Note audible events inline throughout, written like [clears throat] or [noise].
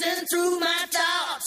racing through my thoughts,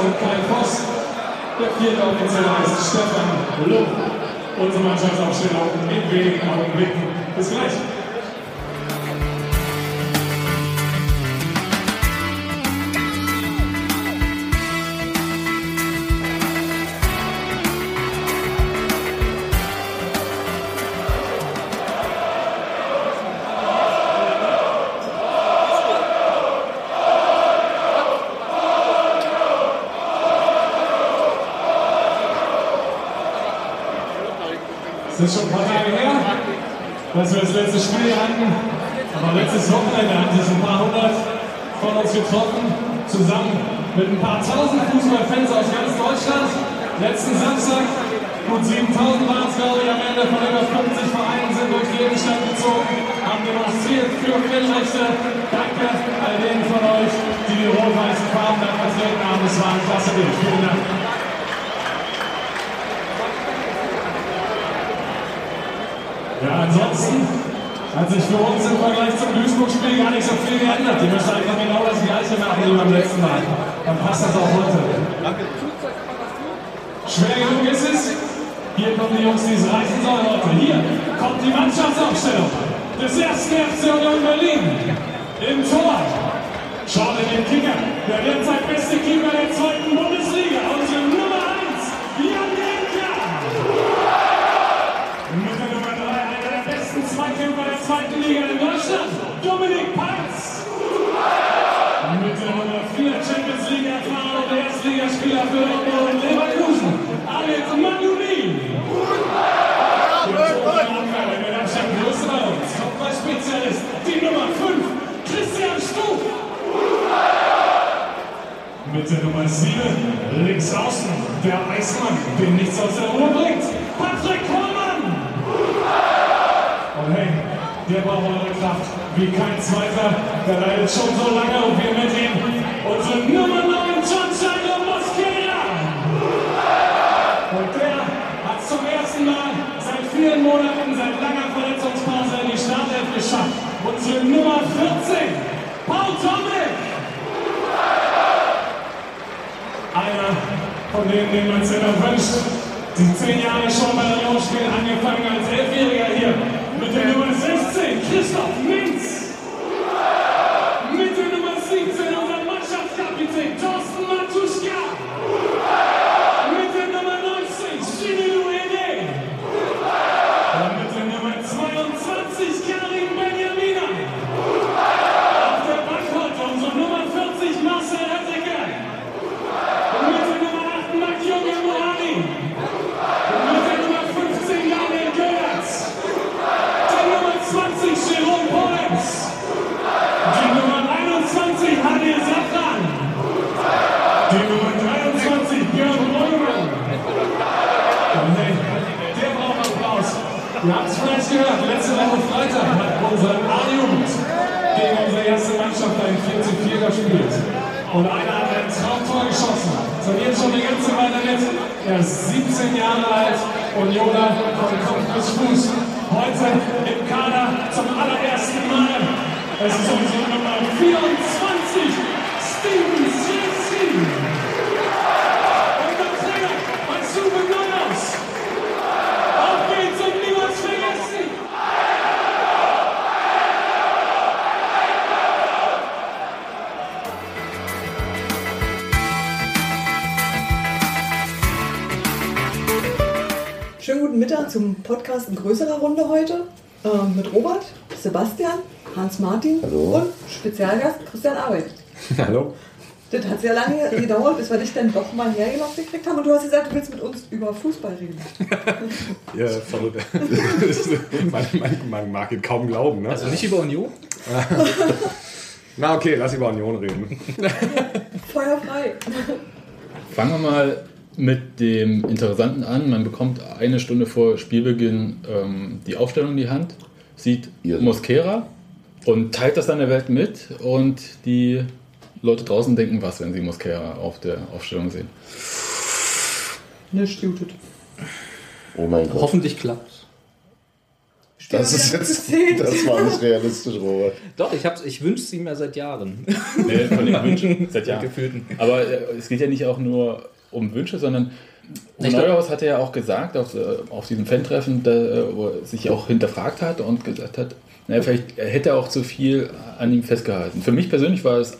Und Kai Voss. Der vierte Offizieller ist Stefan Lupp. Unsere Mannschaftsaufstellung in wenigen Augenblicken. Bis gleich. Dass wir das letzte Spiel hatten. Aber letztes Wochenende haben sich ein paar hundert von uns getroffen, zusammen mit ein paar tausend Fußballfans aus ganz Deutschland. Letzten Samstag, gut 7000 waren es, glaube ich, am Ende von über 50 Vereinen sind durch die Innenstadt gezogen, haben demonstriert für Menschenrechte. Danke all denen von euch, die die rot-weißen Farben da vertreten haben. Es war ein klasse Bild. Vielen Dank. Ja, ansonsten hat sich für uns im Vergleich zum Duisburg-Spiel gar nicht so viel geändert. Die müssen einfach genau das Gleiche machen wie beim letzten Mal. Dann passt das auch heute. Schwer genug ist es. Hier kommen die Jungs, die es reißen sollen heute. Hier kommt die Mannschaftsaufstellung des ersten FC Union Berlin. Im Tor. Schaut in den Kicker. Der derzeit beste Keeper der zweiten Bundesliga. Unsere Nummer 1, Jan Denker. Mit der Nummer 3 einer der besten Zweikämpfer der zweiten Liga in Deutschland, Dominik Peitz. Mit der Nummer 4 Champions League erfahren und Erstligaspieler für Dortmund und Leverkusen, Alex Kopfballspezialist, die Nummer 5, Christian Stuch. Mit der Nummer 7, links außen, der Eismann, den nichts aus der Ruhe bringt, wie kein zweiter. Der leidet schon so lange und wir mit ihm. Unsere Nummer 9, John Chandler Mosquera. Und der hat zum ersten Mal seit vielen Monaten, seit langer Verletzungspause in die Startelf geschafft. Unsere Nummer 14, Paul Tomic. Einer von denen, den man sich wünscht. Die zehn Jahre schon bei der Union angefangen als Elfjähriger Er ist 17 Jahre alt und Jona von Kopf bis Fuß. Heute im Kader zum allerersten Mal. Es ist unsere Nummer 24, Steven zum Podcast in größerer Runde heute ähm, mit Robert, Sebastian, Hans-Martin und Spezialgast Christian Arbeit. [laughs] Hallo? Das hat sehr lange gedauert, bis wir dich dann doch mal hergelockt gekriegt haben und du hast gesagt, du willst mit uns über Fußball reden. [laughs] Ja, verrückt. [laughs] man, man, man mag es kaum glauben, ne? Also nicht über Union? Na okay, lass über Union reden. Feuer frei. Fangen wir mal mit dem Interessanten an. Man bekommt eine Stunde vor Spielbeginn ähm, die Aufstellung in die Hand, sieht Ihr- Mosquera und teilt das dann der Welt mit und die Leute draußen denken was, wenn sie Mosquera auf der Aufstellung sehen. Nicht jutet. Oh mein Gott. Hoffentlich klappt Das ist jetzt. Das war nicht realistisch, Robert. Doch, ich, hab's- ich wünsche es ihm ja seit Jahren. Nee, von den Wünschen seit Jahren. Gefühlten. Aber äh, es geht ja nicht auch nur um Wünsche, sondern Ich Neuhaus hatte ja auch gesagt auf, äh, auf diesem Fan-Treffen, äh, wo er sich auch hinterfragt hat und gesagt hat, naja, vielleicht hätte er auch zu viel an ihm festgehalten. Für mich persönlich war es äh,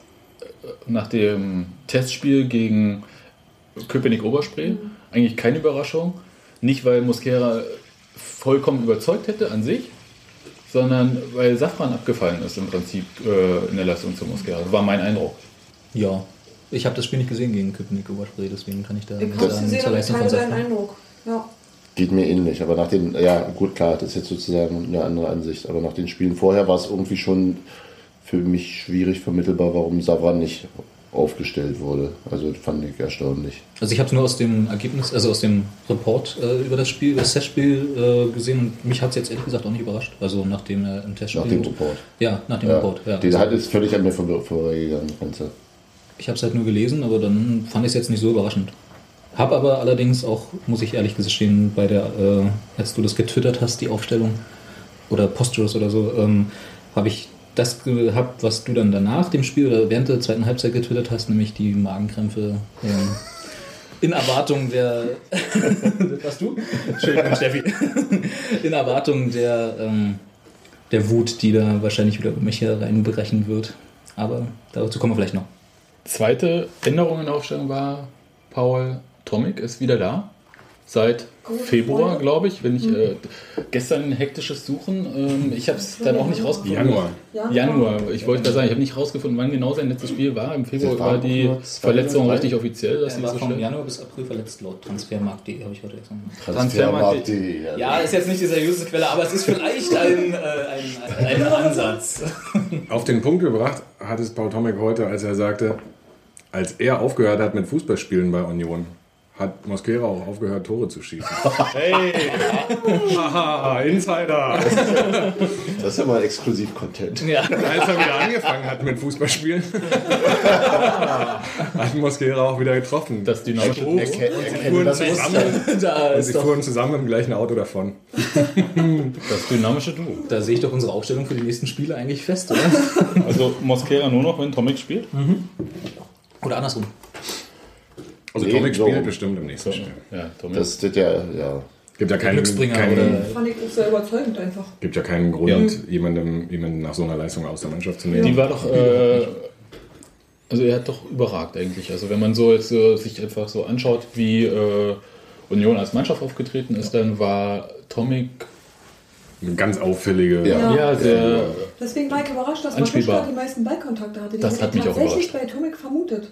nach dem Testspiel gegen Köpenick-Oberspree eigentlich keine Überraschung. Nicht, weil Mosquera vollkommen überzeugt hätte an sich, sondern weil Safran abgefallen ist im Prinzip äh, in der Leistung zu Mosquera. Das war mein Eindruck. Ja. Ich habe das Spiel nicht gesehen gegen Köpenick Oberspree, deswegen kann ich da Ich nicht sagen gesehen zur und ich Leistung teile von. Eindruck. Ja. Geht mir ähnlich, aber nach den, ja gut, klar, das ist jetzt sozusagen eine andere Ansicht, aber nach den Spielen vorher war es irgendwie schon für mich schwierig vermittelbar, warum Savran nicht aufgestellt wurde. Also das fand ich erstaunlich. Also ich habe es nur aus dem Ergebnis, also aus dem Report äh, über das Spiel, über das Testspiel äh, gesehen und mich hat es jetzt ehrlich gesagt auch nicht überrascht. Also nachdem er im Testspiel. Nach dem Report. Ja, nach dem Ja, Report. Ja. Also, hat ist völlig an mir vor- vorbeigegangen, das Ganze. Ich habe es halt nur gelesen, aber dann fand ich es jetzt nicht so überraschend. Hab aber allerdings auch, muss ich ehrlich gestehen, bei der, äh, als du das getwittert hast, die Aufstellung oder Postures oder so, ähm, habe ich das gehabt, was du dann danach dem Spiel oder während der zweiten Halbzeit getwittert hast, nämlich die Magenkrämpfe ähm, in Erwartung der. [laughs] was du? Entschuldigung, Steffi. [laughs] in Erwartung der, ähm, der Wut, die da wahrscheinlich wieder über mich hereinbrechen wird. Aber dazu kommen wir vielleicht noch. Zweite Änderung in der Aufstellung war, Paul Tomic ist wieder da. Seit Gute Februar, glaube ich. Wenn ich äh, gestern ein hektisches Suchen, ähm, ich habe es dann auch nicht rausgefunden. Januar. Januar. Ich wollte da sagen, ich habe nicht rausgefunden, wann genau sein letztes Spiel war. Im Februar war war die Verletzung richtig offiziell. Das ist Er nicht war so von. Januar bis April verletzt laut Transfermarkt.de, habe ich heute gemacht. Transfermarkt.de. Ja, ist jetzt nicht die seriöse Quelle, aber es ist vielleicht ein, äh, ein, ein, ein [laughs] Ansatz. Auf den Punkt gebracht hat es Paul Tomek heute, als er sagte, als er aufgehört hat mit Fußballspielen bei Union, hat Mosquera auch aufgehört, Tore zu schießen. [laughs] hey! Haha, Insider! Das ist ja mal Exklusiv-Content. Ja. Als er wieder angefangen hat mit Fußballspielen, [laughs] hat Mosquera auch wieder getroffen. Das dynamische Oh, Erke- und sie erkenne fuhren das zusammen, Da, ist sie fuhren zusammen im gleichen Auto davon. [laughs] Das dynamische Duo. da sehe ich doch unsere Aufstellung für die nächsten Spiele eigentlich fest, oder? Also Mosquera nur noch, wenn Tomic spielt. Oder andersrum. Also Nee, so. spielt bestimmt im nächsten Spiel. Ja, Tomic. Das ist ja, ja. Gibt ja keinen, Glücksbringer keinen, oder- Fand ich auch sehr überzeugend einfach. gibt ja keinen Grund, Ja. jemandem, jemanden nach so einer Leistung aus der Mannschaft zu nehmen. Die war doch, äh, also er hat doch überragt eigentlich. Also wenn man so jetzt äh, sich einfach so anschaut, wie äh, Union als Mannschaft aufgetreten ist, dann war Tomic Eine ganz auffällige. Ja. ja sehr, Deswegen war ich überrascht, dass Anspielbar. Matuschka die meisten Ballkontakte hatte. Die Das hat ich mich auch tatsächlich überrascht. bei Tomek vermutet.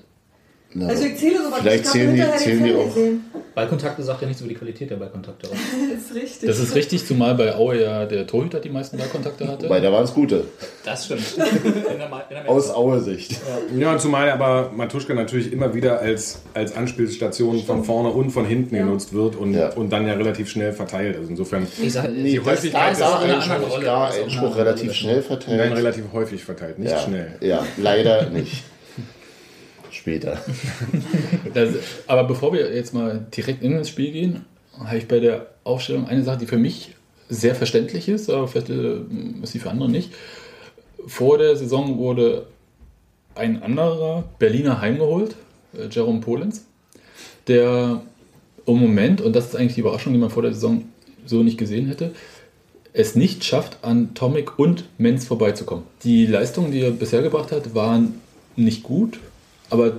Na, Also ich zähle sowas. Vielleicht ich zählen die- zählen die auch- gesehen. Ballkontakte sagt ja nichts über die Qualität der Ballkontakte aus. [laughs] Das ist richtig. Das ist richtig, zumal bei Aue ja der Torhüter die meisten Ballkontakte hatte. Wobei, da waren es gute. Das stimmt. [laughs] In der, Ma- in der Aus Aue-Sicht. Ja, und zumal aber Matuschka natürlich immer wieder als, als Anspielstation von vorne und von hinten genutzt wird und, Ja. und dann ja relativ schnell verteilt. Also insofern Ich sag, Nee, das, Häufigkeit ist ist auch eine Einspruch, Rolle. ist Einspruch relativ schnell nein, verteilt. relativ häufig verteilt, nicht ja, schnell. Ja, leider nicht. Später. [laughs] Das, aber bevor wir jetzt mal direkt in das Spiel gehen, habe ich bei der Aufstellung eine Sache, die für mich sehr verständlich ist, aber vielleicht äh, ist sie für andere nicht. Vor der Saison wurde ein anderer Berliner heimgeholt, äh, Jerome Polenz, der im Moment, und das ist eigentlich die Überraschung, die man vor der Saison so nicht gesehen hätte, es nicht schafft, an Tomic und Menz vorbeizukommen. Die Leistungen, die er bisher gebracht hat, waren nicht gut, aber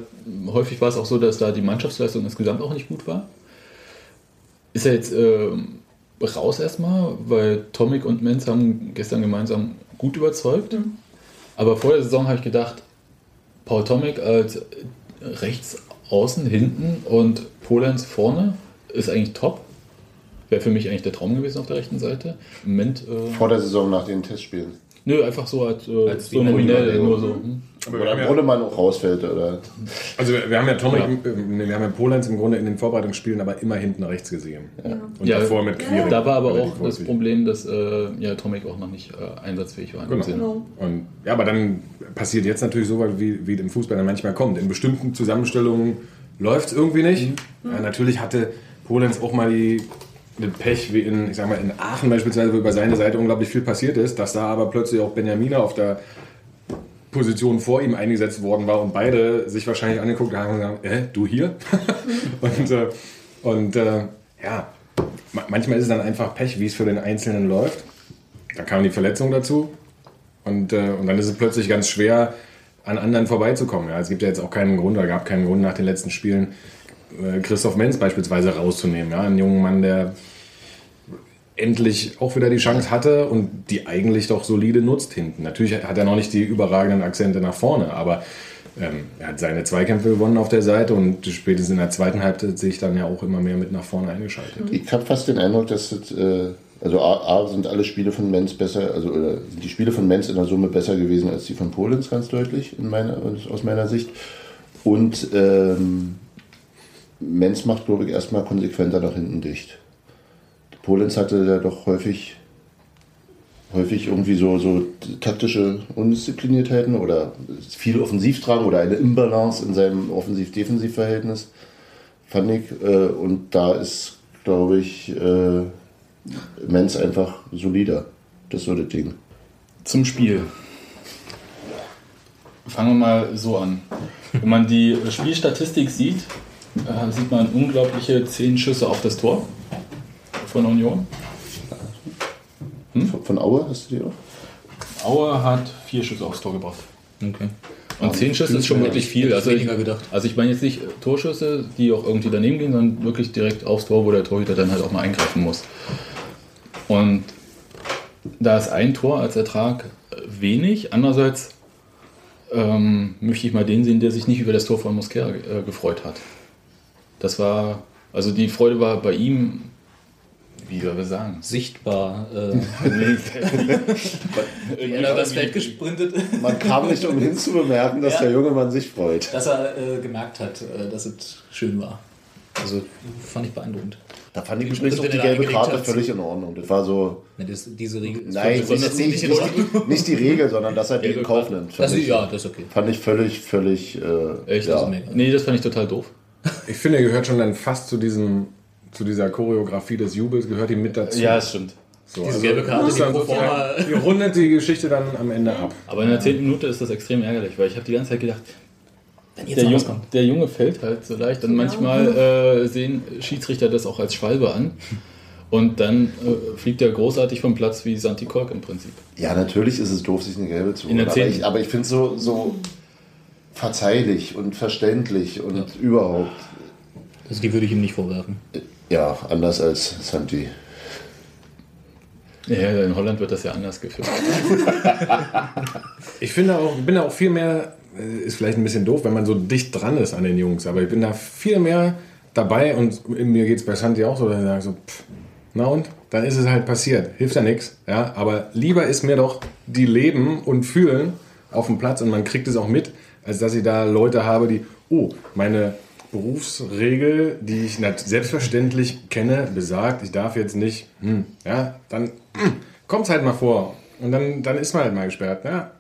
häufig war es auch so, dass da die Mannschaftsleistung insgesamt auch nicht gut war. Ist er jetzt ähm, raus erstmal, weil Tomic und Menz haben gestern gemeinsam gut überzeugt. Aber vor der Saison habe ich gedacht, Paul Tomic als rechts außen hinten und Polenz vorne ist eigentlich top. Wäre für mich eigentlich der Traum gewesen auf der rechten Seite. Im Moment, äh, Vor der Saison nach den Testspielen. Nö, einfach so als, äh, Als so nominell, nur so. Hm. Aber wir Oder ja, Brunnemann auch rausfällt. Oder? also wir, wir haben ja Tomic, Ja. wir haben ja Polenz im Grunde in den Vorbereitungsspielen aber immer hinten rechts gesehen. Und Ja, davor mit Quirin. Da war aber auch das. Problem, dass äh, ja, Tomic auch noch nicht äh, einsatzfähig war. Genau. Genau. Und, ja, aber dann passiert jetzt natürlich so, wie, wie im Fußball dann manchmal kommt. In bestimmten Zusammenstellungen läuft es irgendwie nicht. Ja, natürlich hatte Polenz auch mal die, den Pech, wie in, ich sag mal, in Aachen beispielsweise, wo über seine Seite unglaublich viel passiert ist, dass da aber plötzlich auch Benjamina auf der Position vor ihm eingesetzt worden war und beide sich wahrscheinlich angeguckt haben und gesagt, äh, du hier? [laughs] und äh, und äh, ja, ma- manchmal ist es dann einfach Pech, wie es für den Einzelnen läuft. Dann kam die Verletzung dazu. Und, äh, und dann ist es plötzlich ganz schwer, an anderen vorbeizukommen. Ja, es gibt ja jetzt auch keinen Grund, oder gab keinen Grund nach den letzten Spielen, Christoph Menz beispielsweise rauszunehmen. Ja, einen jungen Mann, der endlich auch wieder die Chance hatte und die eigentlich doch solide nutzt hinten. Natürlich hat er noch nicht die überragenden Akzente nach vorne, aber ähm, er hat seine Zweikämpfe gewonnen auf der Seite und spätestens in der zweiten Halbzeit sich dann ja auch immer mehr mit nach vorne eingeschaltet. Ich habe fast den Eindruck, dass das, äh, also A, A sind alle Spiele von Menz besser, also oder sind die Spiele von Menz in der Summe besser gewesen als die von Polenz, ganz deutlich, in meiner, aus meiner Sicht. Und ähm, Menz macht, glaube ich, erstmal konsequenter nach hinten dicht. Polenz hatte ja doch häufig, häufig irgendwie so, so taktische Undiszipliniertheiten oder viel Offensivtragen oder eine Imbalance in seinem Offensiv-Defensiv-Verhältnis fand ich. Äh, und da ist, glaube ich, äh, Menz einfach solider. Das ist so das Ding. Zum Spiel. Fangen wir mal so an. Wenn man die Spielstatistik sieht, äh, sieht man unglaubliche 10 Schüsse auf das Tor von Union. Von, von Aue hast du die auch? Aue hat vier Schüsse aufs Tor gebracht. Okay. Und 10 Schüsse ist schon wirklich viel. Also ich, weniger gedacht. also ich meine jetzt nicht Torschüsse, die auch irgendwie daneben gehen, sondern wirklich direkt aufs Tor, wo der Torhüter dann halt auch mal eingreifen muss. Und da ist ein Tor als Ertrag äh, wenig. Andererseits ähm, möchte ich mal den sehen, der sich nicht über das Tor von Mosquera äh, gefreut hat. Das war, also die Freude war bei ihm, wie soll wir sagen? Sichtbar. Äh, [laughs] Nee, [laughs] er da das Feld gesprintet, Man kam nicht umhin zu bemerken, dass Ja. der junge Mann sich freut. dass er äh, gemerkt hat, äh, dass es schön war. Also fand ich beeindruckend. Da fand ich übrigens auch die gelbe Karte hat. völlig in Ordnung. Das war so, Ne, das, diese Regel ist nein, besonders nicht, nicht, nicht, die, nicht die Regel, sondern dass er die in Kauf nimmt. Also, ich, ja, das ist okay. fand ich völlig, völlig, äh, Echt? ja. Also, nee, das fand ich total doof. Ich finde, er gehört schon dann fast zu diesem, zu dieser Choreografie des Jubels, gehört ihm mit dazu. das stimmt. so, Diese gelbe Karte, ist die dann pro sozusagen- forma- die rundet die Geschichte dann am Ende ab. Aber in der zehnten Minute ist das extrem ärgerlich, weil ich habe die ganze Zeit gedacht, Wenn jetzt der, noch Jung, was kommt. der Junge fällt halt so leicht und manchmal äh, sehen Schiedsrichter das auch als Schwalbe an. Und dann äh, fliegt er großartig vom Platz wie Santi Kolk im Prinzip. ja, natürlich ist es doof, sich eine gelbe zu In der holen. Aber zehnten. ich, aber ich finde es so, so verzeihlich und verständlich und überhaupt. Also die würde ich ihm nicht vorwerfen. Ja, anders als Santi. Ja, in Holland wird das ja anders geführt. [laughs] Ich finde auch, bin da auch viel mehr, äh, ist vielleicht ein bisschen doof, wenn man so dicht dran ist an den Jungs, aber ich bin da viel mehr dabei und in mir geht es bei Santi auch so, dass ich sage so, pff, na und? Dann ist es halt passiert. Hilft ja nichts. Ja? Aber lieber ist mir doch, die leben und fühlen auf dem Platz und man kriegt es auch mit, als dass ich da Leute habe, die, oh, meine Berufsregel, die ich selbstverständlich kenne, besagt, ich darf jetzt nicht, hm, ja, dann kommt es halt mal vor. Und dann, dann ist man halt mal gesperrt. Ja,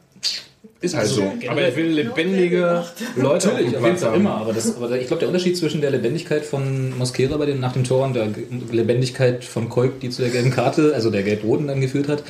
ist halt so. Aber ich will lebendige Leute Natürlich, auf dem jeden Fall immer. Aber, das, aber ich glaube, der Unterschied zwischen der Lebendigkeit von Mosquera bei den, nach dem Tor und der Lebendigkeit von Kolk, die zu der gelben Karte, also der gelb-roten dann geführt hat,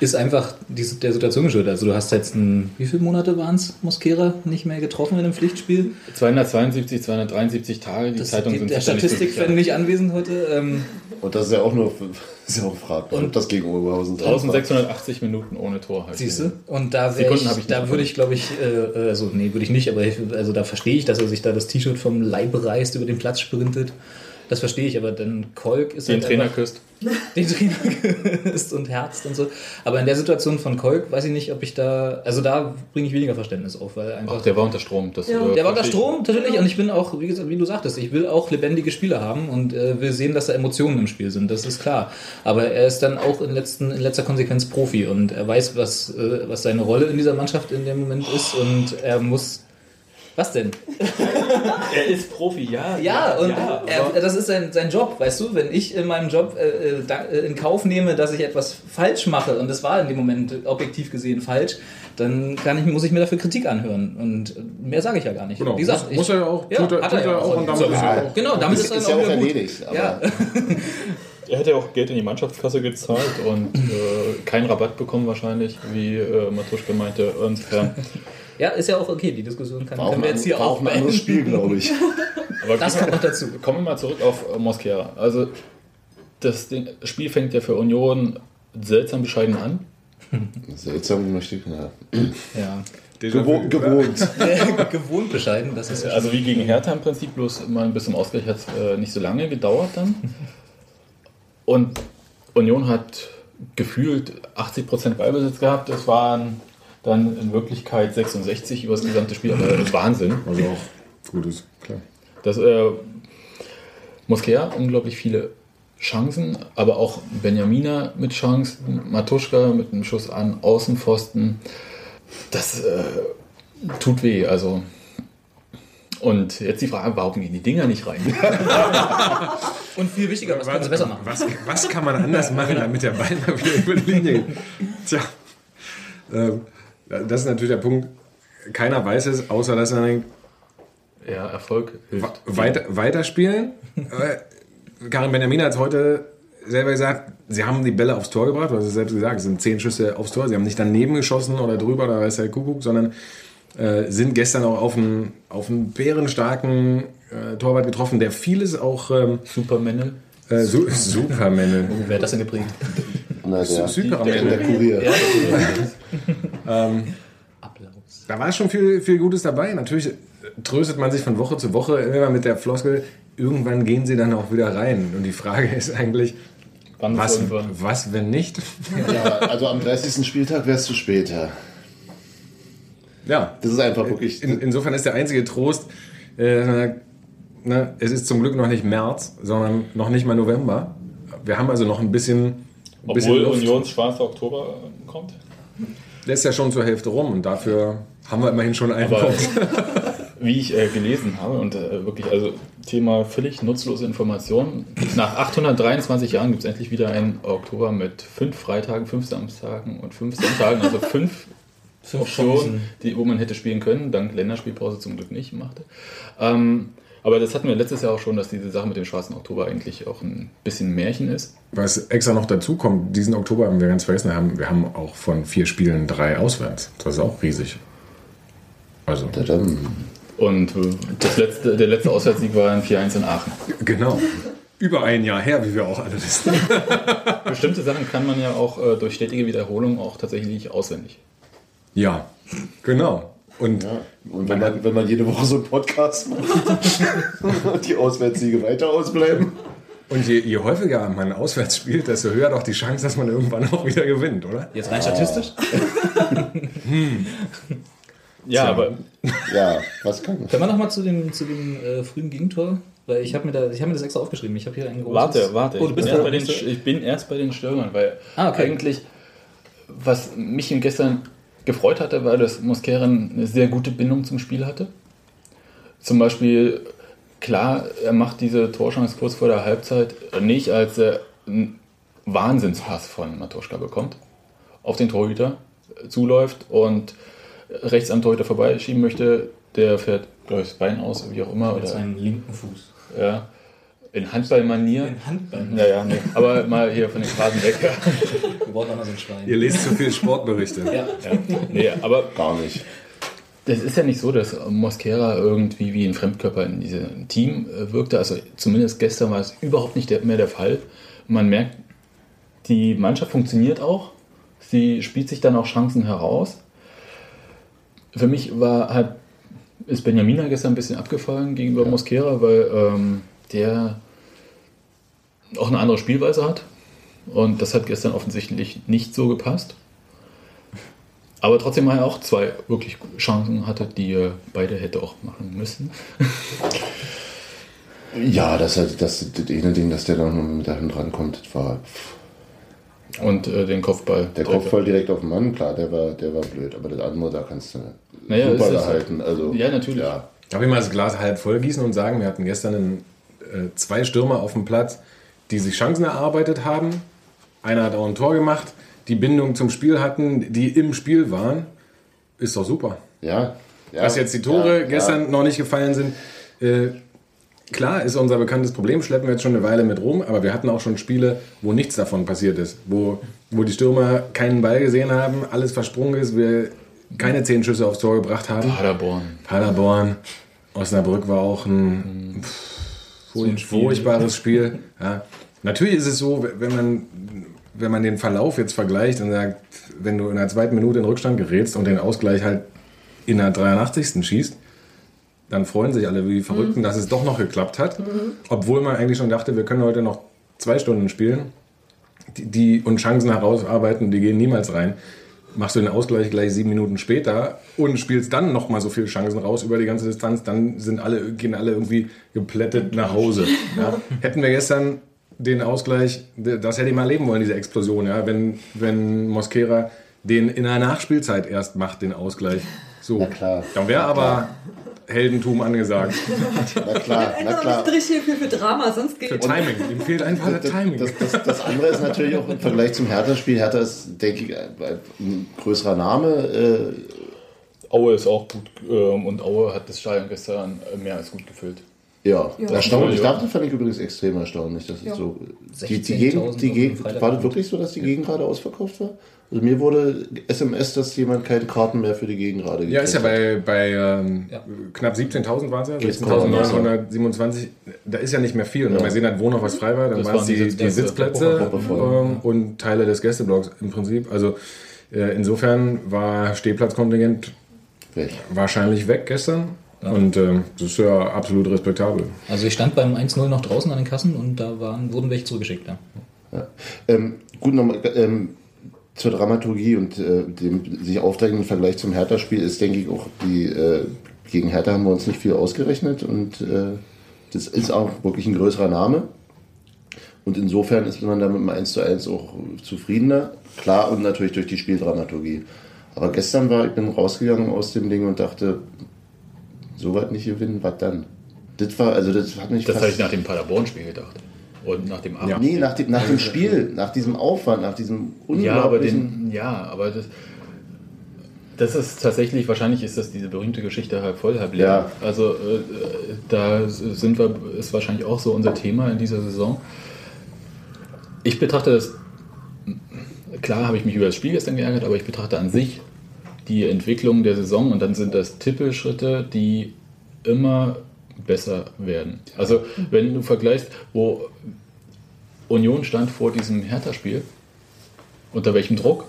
ist einfach die, der Situation geschuldet. Also du hast jetzt ein, wie viele Monate waren es, Mosquera nicht mehr getroffen in einem Pflichtspiel? 272, 273 Tage, die Das, Zeitungen die, sind der nicht Statistikfan sicher. nicht anwesend heute. Ähm, Und das ist ja auch nur [laughs] ist ja auch fraglich, ob das gegen Oberhausen dran war. 1680 Minuten ohne Tor. Halt. Siehst du? Und da, ich, ich nicht da würde ich, glaube ich, äh, also nee, würde ich nicht, aber ich, also da verstehe ich, dass er sich da das T-Shirt vom Leib reißt, über den Platz sprintet. Das verstehe ich, aber dann Kolk ist Den halt Trainer einfach- küsst. [laughs] den Trainer ist und herzt und so. Aber in der Situation von Kolk weiß ich nicht, ob ich da, also da bringe ich weniger Verständnis auf, weil einfach Ach, der war unter Strom. Das, Ja. äh, der war unter. Strom, natürlich. Und ich bin auch, wie, gesagt, wie du sagtest, ich will auch lebendige Spieler haben und äh, will sehen, dass da Emotionen im Spiel sind. Das ist klar. Aber er ist dann auch in, letzten, in letzter Konsequenz Profi und er weiß, was, äh, was seine Rolle in dieser Mannschaft in dem Moment ist und er muss. Was denn? [laughs] Er ist Profi, ja. Ja, und ja, er, das ist sein, sein Job, weißt du? Wenn ich in meinem Job äh, äh, äh, in Kauf nehme, dass ich etwas falsch mache, und das war in dem Moment objektiv gesehen falsch, dann kann ich, muss ich mir dafür Kritik anhören. Und mehr sage ich ja gar nicht. Genau. Wie gesagt, muss, muss er ja auch. Ja, tut er, hat er tut er ja auch. Und damit So, ist er auch. Genau, damit ist, ist, ja auch auch wieder gut. erledigt. Ja. [laughs] Er hätte auch Geld in die Mannschaftskasse gezahlt und äh, keinen Rabatt bekommen wahrscheinlich, wie äh, Matuschke meinte. Insofern. Ja, ist ja auch okay. Die Diskussion kann, können wir jetzt hier war auch ein anderes Spiel, glaube ich. [laughs] Aber Das kommt noch dazu. Kommen wir mal zurück auf äh, Mosquera. Also das Ding, Spiel fängt ja für Union seltsam bescheiden an. [laughs] Seltsam möchte ich. Ja. Ja. Gewo gewohnt. [laughs] Gewohnt bescheiden, das ist ja Also wie gegen Hertha im Prinzip, bloß mal bis zum Ausgleich hat es äh, nicht so lange gedauert dann. Und Union hat gefühlt 80% Ballbesitz gehabt. Das waren dann in Wirklichkeit 66 über das gesamte Spiel. Aber das ist Wahnsinn. Also auch gutes, klar. Das äh, Mosquera unglaublich viele Chancen, aber auch Benjamina mit Chancen, Matuschka mit einem Schuss an Außenpfosten. Das äh, tut weh, also. Und jetzt die Frage, warum gehen die Dinger nicht rein? [laughs] Und viel wichtiger, was können sie besser machen? Was, was kann man anders machen, damit der Ball mal wieder über die Linie geht? Tja, ähm, das ist natürlich der Punkt. Keiner weiß es, außer dass er denkt, Ja, Erfolg hilft. weiter, weiterspielen. [laughs] Äh, Karin Benjamin hat es heute selber gesagt, sie haben die Bälle aufs Tor gebracht, du hast es selbst gesagt, es sind zehn Schüsse aufs Tor, sie haben nicht daneben geschossen oder drüber oder weiß der Kuckuck, sondern äh, sind gestern auch auf einen, auf einen bärenstarken äh, Torwart getroffen, der vieles auch ähm, Supermännel. äh, su Supermänner. [laughs] Wer hat das denn geprägt? Na, der, Supermänner. der Kurier. [laughs] Applaus. Da war schon viel, viel Gutes dabei. Natürlich tröstet man sich von Woche zu Woche immer mit der Floskel, irgendwann gehen sie dann auch wieder rein. Und die Frage ist eigentlich, Wann was, was wenn nicht? Ja, also am 30. Spieltag wärst du später. Ja, Das ist einfach wirklich. in, insofern ist der einzige Trost, äh, dass man sagt, ne, es ist zum Glück noch nicht März, sondern noch nicht mal November. Wir haben also noch ein bisschen, ein bisschen Obwohl Luft. Unions schwarzer Oktober kommt. Der ist ja schon zur Hälfte rum und dafür haben wir immerhin schon einen Aber Punkt. wie ich äh, gelesen habe und äh, wirklich, also Thema völlig nutzlose Informationen. Nach 823 Jahren gibt es endlich wieder einen Oktober mit fünf Freitagen, fünf Samstagen und fünf Sonntagen, also fünf Optionen, die, wo man hätte spielen können, dank Länderspielpause zum Glück nicht machte. Ähm, aber das hatten wir letztes Jahr auch schon, dass diese Sache mit dem schwarzen Oktober eigentlich auch ein bisschen Märchen ist. Was extra noch dazu kommt, diesen Oktober haben wir ganz vergessen, haben, wir haben auch von vier Spielen drei auswärts. Das ist auch riesig. Also, Tadam. Und äh, das letzte, der letzte Auswärtssieg war ein 4-1 in Aachen. genau. Über ein Jahr her, wie wir auch alle wissen. [laughs] Bestimmte Sachen kann man ja auch äh, durch stetige Wiederholung auch tatsächlich auswendig. Ja, genau. Und Ja. Und wenn man, wenn man jede Woche so einen Podcast macht und [laughs] die Auswärtssiege weiter ausbleiben. Und je, je häufiger man auswärts spielt, desto höher doch die Chance, dass man irgendwann auch wieder gewinnt, oder? Jetzt rein statistisch? [laughs] Ja, aber Ja, was kann Können wir nochmal zu dem, zu dem äh, frühen Gegentor? Weil ich habe mir, da- ich hab mir das extra aufgeschrieben. Ich habe hier ein großes... warte, warte. Oh, du ich, bist bin erst da, bei den, ich bin erst bei den Stürmern, weil Ah, okay. eigentlich, was mich gestern gefreut hatte, war, dass Mosquera eine sehr gute Bindung zum Spiel hatte. Zum Beispiel, klar, er macht diese Torchance kurz vor der Halbzeit nicht, als er einen Wahnsinnspass von Matuschka bekommt, auf den Torhüter zuläuft und rechts am Torhüter vorbeischieben möchte. Der fährt, glaube ich, das Bein aus, wie auch immer. Mit Oder, seinem linken Fuß. ja, in Handballmanier. In Handball. Ja, ja, nee. Aber mal hier von den Phrasen weg. [laughs] Wir brauchen auch noch so ein Schwein. Ihr lest zu viel Sportberichte. Ja. Ja, nee, aber gar nicht. das ist ja nicht so, dass Mosquera irgendwie wie ein Fremdkörper in diesem Team äh, wirkte. Also zumindest gestern war es überhaupt nicht mehr der Fall. Man merkt, die Mannschaft funktioniert auch. Sie spielt sich dann auch Chancen heraus. Für mich war halt, ist Benjamina gestern ein bisschen abgefallen gegenüber Mosquera, weil ähm, der auch eine andere Spielweise hat. Und das hat gestern offensichtlich nicht so gepasst. Aber trotzdem er auch zwei wirklich Chancen hatte, die er beide hätte auch machen müssen. [laughs] Ja, das, das, das, das eine Ding, dass der da noch mit der Hand rankommt, das war Und äh, den Kopfball. der Kopfball direkt auf den Mann, klar, der war, der war blöd, aber das andere, da kannst du Naja, super gehalten. Also, Ja, natürlich. Ja, Darf ich mal das Glas halb voll gießen und sagen, wir hatten gestern einen, äh, zwei Stürmer auf dem Platz, die sich Chancen erarbeitet haben. Einer hat auch ein Tor gemacht, die Bindung zum Spiel hatten, die im Spiel waren. Ist doch super. ja, ja. Dass jetzt die Tore ja, gestern noch nicht gefallen sind. Äh, klar ist unser bekanntes Problem, schleppen wir jetzt schon eine Weile mit rum, aber wir hatten auch schon Spiele, wo nichts davon passiert ist. Wo, wo die Stürmer keinen Ball gesehen haben, alles versprungen ist, wir keine zehn Schüsse aufs Tor gebracht haben. Paderborn. Paderborn, Osnabrück war auch ein pff, furchtbares Spiel. [laughs] Ja. Natürlich ist es so, wenn man, wenn man den Verlauf jetzt vergleicht und sagt, wenn du in der zweiten Minute in Rückstand gerätst und den Ausgleich halt in der 83. schießt, dann freuen sich alle wie die Verrückten, dass es doch noch geklappt hat. Obwohl man eigentlich schon dachte, wir können heute noch zwei Stunden spielen die, die und Chancen herausarbeiten, die gehen niemals rein. Machst du den Ausgleich gleich sieben Minuten später und spielst dann nochmal so viele Chancen raus über die ganze Distanz, dann sind alle, gehen alle irgendwie geplättet nach Hause. [laughs] Ja. Hätten wir gestern den Ausgleich, das hätte ich mal erleben wollen, diese Explosion, ja, wenn, wenn Mosquera den in der Nachspielzeit erst macht, den Ausgleich. So. Na klar. Dann wäre aber Heldentum angesagt. [laughs] Na klar, na Einfach klar. nicht richtig viel für Drama, sonst geht Für Timing. Ihm fehlt einfach das Timing. Das, das, das andere ist natürlich auch im Vergleich zum Hertha-Spiel. Hertha ist, denke ich, ein ein größerer Name. Äh, Aue ist auch gut ähm, und Aue hat das Stadion gestern äh, mehr als gut gefüllt. Ja, Ja. erstaunlich. Ja. Das fand ich übrigens extrem erstaunlich. Das ist Ja. so. Die, die Gegend, 16.000 die Gegend, war das wirklich so, dass die Gegend gerade ausverkauft war? Also mir wurde SMS, dass jemand keine Karten mehr für die Gegend gerade Ja, ist ja bei, bei ähm, Ja. knapp 17.000 waren es ja, Geht's 16.927. Da ist ja nicht mehr viel. Und wenn wir sehen, hat, wo noch was frei war, dann Das waren es die die, die Sitzplätze. Ähm, und Teile des Gästeblocks im Prinzip. Also äh, insofern war Stehplatzkontingent. Weg. wahrscheinlich weg gestern. Und ähm, das ist ja absolut respektabel. Also ich stand beim 1-0 noch draußen an den Kassen und da waren, wurden welche zurückgeschickt. Ja. Ja. Ähm, gut, nochmal ähm, zur Dramaturgie und äh, dem sich aufdeckenden Vergleich zum Hertha-Spiel ist, denke ich, auch die, äh, gegen Hertha haben wir uns nicht viel ausgerechnet und äh, das ist auch wirklich ein größerer Name. Und insofern ist man da mit dem 1 zu 1 auch zufriedener. Klar und natürlich durch die Spieldramaturgie. Aber gestern war, ich bin rausgegangen aus dem Ding und dachte, so weit nicht gewinnen, was dann? Das war, also das hat mich Das habe ich nach dem Paderborn-Spiel gedacht. Und nach dem Abend. Nee, nach dem, nach dem [laughs] Spiel, nach diesem Aufwand, nach diesem Ja, aber unglaublichen. den, ja, aber das, das ist tatsächlich, wahrscheinlich ist das diese berühmte Geschichte halb voll, halb leer. Ja. Also äh, da sind wir, ist wahrscheinlich auch so unser Thema in dieser Saison. Ich betrachte das, klar habe ich mich über das Spiel gestern geärgert, aber ich betrachte an sich die Entwicklung der Saison und dann sind das Tippelschritte, die immer besser werden. Also wenn du vergleichst, wo Union stand vor diesem Hertha-Spiel, unter welchem Druck.